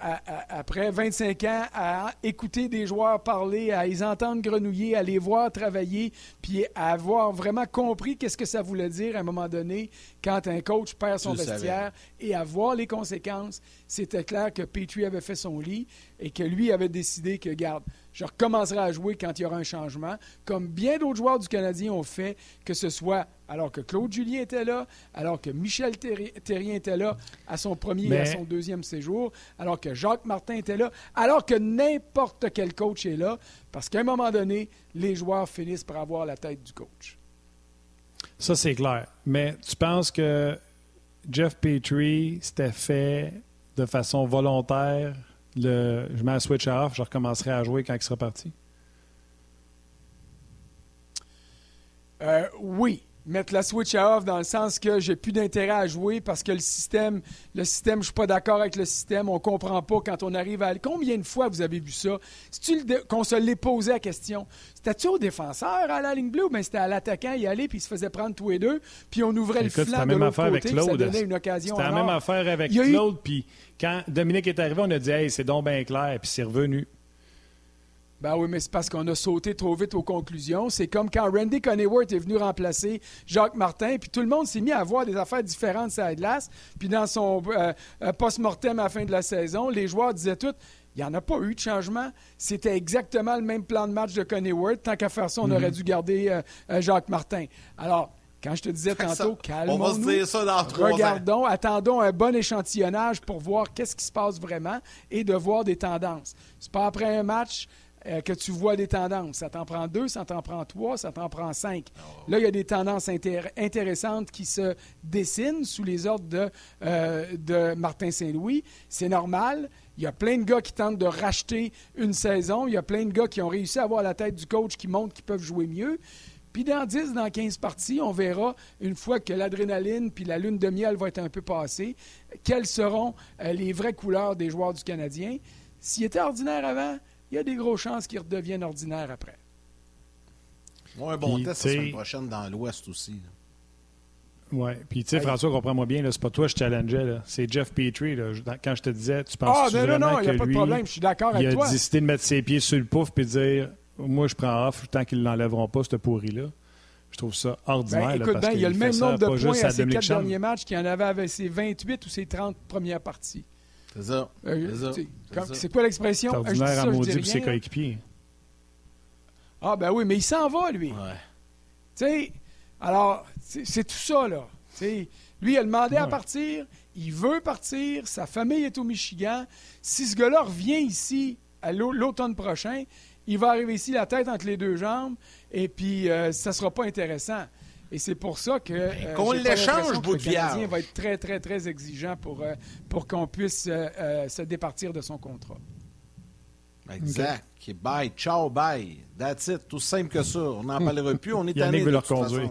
après 25 ans, à écouter des joueurs parler, à les entendre grenouiller, à les voir travailler, puis à avoir vraiment compris qu'est-ce que ça voulait dire à un moment donné quand un coach perd son vestiaire et à voir les conséquences. C'était clair que Petrie avait fait son lit et que lui avait décidé que, garde, je recommencerai à jouer quand il y aura un changement, comme bien d'autres joueurs du Canadien ont fait, que ce soit alors que Claude Julien était là, alors que Michel Terrien était là à son premier et à son deuxième séjour, alors que Jacques Martin était là, alors que n'importe quel coach est là, parce qu'à un moment donné, les joueurs finissent par avoir la tête du coach. Ça, c'est clair. Mais tu penses que Jeff Petrie, s'était fait de façon volontaire le, je mets un switch off, je recommencerai à jouer quand il sera parti? Euh, oui. Mettre la switch off dans le sens que j'ai plus d'intérêt à jouer parce que le système, le système, je suis pas d'accord avec le système, on comprend pas quand on arrive à. Combien de fois vous avez vu ça? Si qu'on se l'ait posé la question, c'était-tu au défenseur à la ligne bleue? Ou bien c'était à l'attaquant y aller puis il se faisait prendre tous les deux, puis on ouvrait le flanc de l'autre côté, avec Claude. ça donnait une occasion. C'était la même affaire avec Claude, puis quand Dominique est arrivé, on a dit Hey, c'est donc bien clair, puis c'est revenu. Ben oui, mais c'est parce qu'on a sauté trop vite aux conclusions. C'est comme quand Randy Coneyworth est venu remplacer Jacques Martin, puis tout le monde s'est mis à voir des affaires différentes sur la glace. Puis dans son euh, euh, post-mortem à la fin de la saison, les joueurs disaient tout il n'y en a pas eu de changement. C'était exactement le même plan de match de Coneyworth. Tant qu'à faire ça, on aurait dû garder euh, Jacques Martin. Alors, quand je te disais tantôt, calmons-nous. On va se dire ça dans trois Regardons, attendons un bon échantillonnage pour voir qu'est-ce qui se passe vraiment et de voir des tendances. C'est pas après un match euh, que tu vois des tendances. Ça t'en prend deux, ça t'en prend trois, ça t'en prend cinq. Ah Là, il y a des tendances intéressantes qui se dessinent sous les ordres de, euh, de Martin Saint-Louis. C'est normal. Il y a plein de gars qui tentent de racheter une saison. Il y a plein de gars qui ont réussi à avoir la tête du coach qui montrent qu'ils peuvent jouer mieux. Puis dans 10, dans 15 parties, on verra, une fois que l'adrénaline puis la lune de miel va être un peu passée, quelles seront euh, les vraies couleurs des joueurs du Canadien. S'il était ordinaire avant, il y a des grosses chances qu'il redevienne ordinaire après. Oui, un bon test la semaine prochaine dans l'Ouest aussi. Oui, puis tu sais, François, comprends-moi bien, c'est pas toi que je challengeais, c'est Jeff Petrie. quand je te disais, tu penses ah, non, non, non, il n'y a pas de problème, je suis d'accord avec toi. Il a décidé de mettre ses pieds sur le pouf et de dire moi, je prends off tant qu'ils ne l'enlèveront pas, ce pourri-là. Je trouve ça ordinaire. Ben, écoute, ben, il y a le même nombre de points à ses quatre derniers matchs qu'il y en avait avec ses 28 ou ses 30 premières parties. C'est ça. Euh, c'est quoi l'expression? C'est ah, ordinaire à maudit pour ses coéquipiers. Ah, ben oui, mais il s'en va, lui. Ouais. Tu sais, alors, c'est tout ça, là. lui, il a demandé à partir. Il veut partir. Sa famille est au Michigan. Si ce gars-là revient ici à l'automne prochain, il va arriver ici la tête entre les deux jambes et puis euh, ça ne sera pas intéressant. Et c'est pour ça que euh, qu'on l'échange, Le Canadien va être très, très, très exigeant pour, euh, pour qu'on puisse se départir de son contrat. Exact. Bye. Ciao, bye. That's it. Tout simple que ça. On n'en parlera plus. On est allé de toute façon.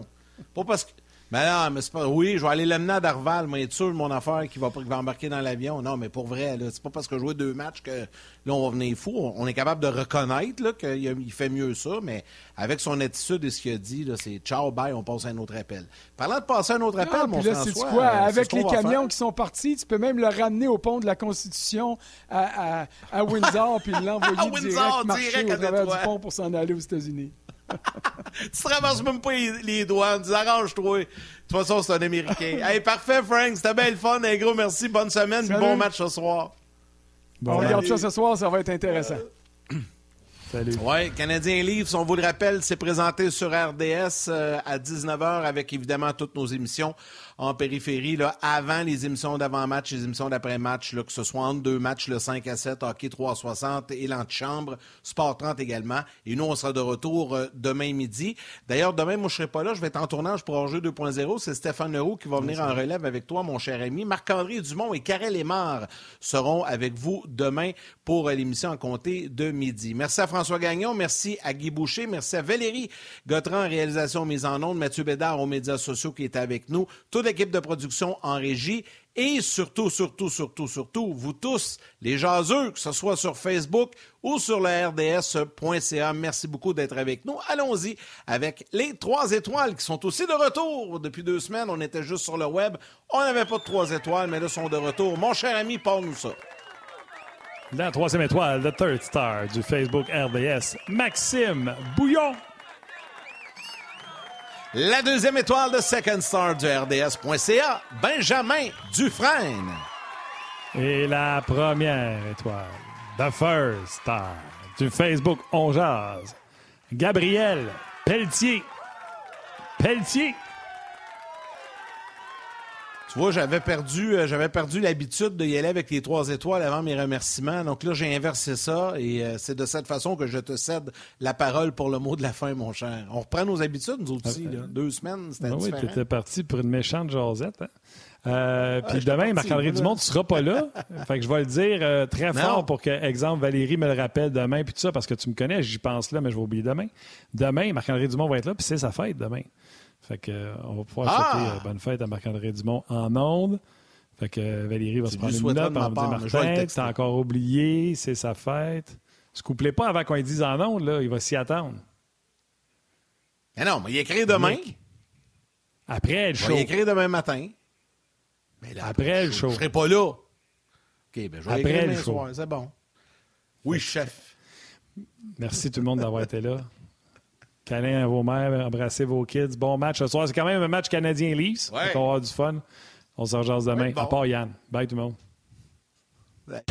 Pas parce que mais non, mais c'est pas. Oui, je vais aller l'amener à Darval, mais être sûr de mon affaire qui va, va embarquer dans l'avion. Non, mais pour vrai, là, c'est pas parce que je joué deux matchs que là, on va venir fou. On est capable de reconnaître qu'il fait mieux ça, mais avec son attitude et ce qu'il a dit, c'est ciao, bye, on passe à un autre appel. Parlant de passer à un autre appel, mon là, François. Quoi? Euh, avec les camions qui sont partis, tu peux même le ramener au pont de la Constitution à, à, Windsor puis l'envoyer direct, marcher au travers du pont pour s'en aller aux États-Unis. tu traverses même pas les, douanes. Tu arranges-toi. De toute façon, c'est un Américain. hey, parfait, Frank. C'était bien le fun. Un gros merci. Bonne semaine. Bon match ce soir. Bon, on regarde ça ce soir. Ça va être intéressant. Salut. Oui, Canadien Livres, on vous le rappelle, c'est présenté sur RDS euh, à 19h avec évidemment toutes nos émissions en périphérie, là, avant les émissions d'avant-match, les émissions d'après-match, que ce soit entre deux matchs, le 5 à 7, hockey 360 et l'antichambre, sport 30 également. Et nous, on sera de retour euh, demain midi. D'ailleurs, demain, moi, je serai pas là. Je vais être en tournage pour Enjeu 2.0. C'est Stéphane Leroux qui va venir en relève avec toi, mon cher ami. Marc-André Dumont et Karel Lemar seront avec vous demain pour l'émission en comté de midi. Merci à François Gagnon. Merci à Guy Boucher. Merci à Valérie Gautran réalisation mise en onde. Mathieu Bédard aux médias sociaux qui est avec nous l'équipe de production en régie et surtout, surtout, surtout, surtout, vous tous, les jaseux, que ce soit sur Facebook ou sur le rds.ca. Merci beaucoup d'être avec nous. Allons-y avec les trois étoiles qui sont aussi de retour. Depuis deux semaines, on était juste sur le web. On n'avait pas de trois étoiles, mais là, sont de retour. Mon cher ami, parle-nous ça. La troisième étoile, le third star du Facebook RDS, Maxime Bouillon. La deuxième étoile de Second Star du RDS.ca, Benjamin Dufresne. Et la première étoile, the first star du Facebook On Jazz, Gabriel Pelletier. Pelletier. Tu vois, j'avais perdu, euh, j'avais perdu l'habitude d'y aller avec les trois étoiles avant mes remerciements. Donc là, j'ai inversé ça et euh, c'est de cette façon que je te cède la parole pour le mot de la fin, mon cher. On reprend nos habitudes, nous aussi. là. Deux semaines, c'était Ah oui, tu étais parti pour une méchante jasette. Hein? Euh, puis demain, Marc-André Dumont, tu seras pas là. fait que je vais le dire euh, très Non. fort pour que, exemple, Valérie me le rappelle demain, puis tout ça, parce que tu me connais, j'y pense là, mais je vais oublier demain. Demain, Marc-André Dumont va être là, puis c'est sa fête demain. Fait que, euh, on va pouvoir Ah! souhaiter euh, bonne fête à Marc-André Dumont en ondes. Fait que euh, Valérie va se prendre une note, va part, dire Martin, t'as encore oublié, c'est sa fête. Se couplez pas avant qu'on lui dise en ondes, là, il va s'y attendre. Mais non, mais il écrit demain. Après le show. y écrire demain matin. Mais là, Après le show. Je serai pas là. OK, ben je vais Après le demain show. soir, c'est bon. Oui, chef. Merci tout le monde d'avoir été là. Câlin à vos mères, embrassez vos kids. Bon match ce soir. C'est quand même un match canadien-Leafs. Ouais. On va avoir du fun. On se rejoint demain. Ouais, bon. À part Yann. Bye tout le monde. Ouais.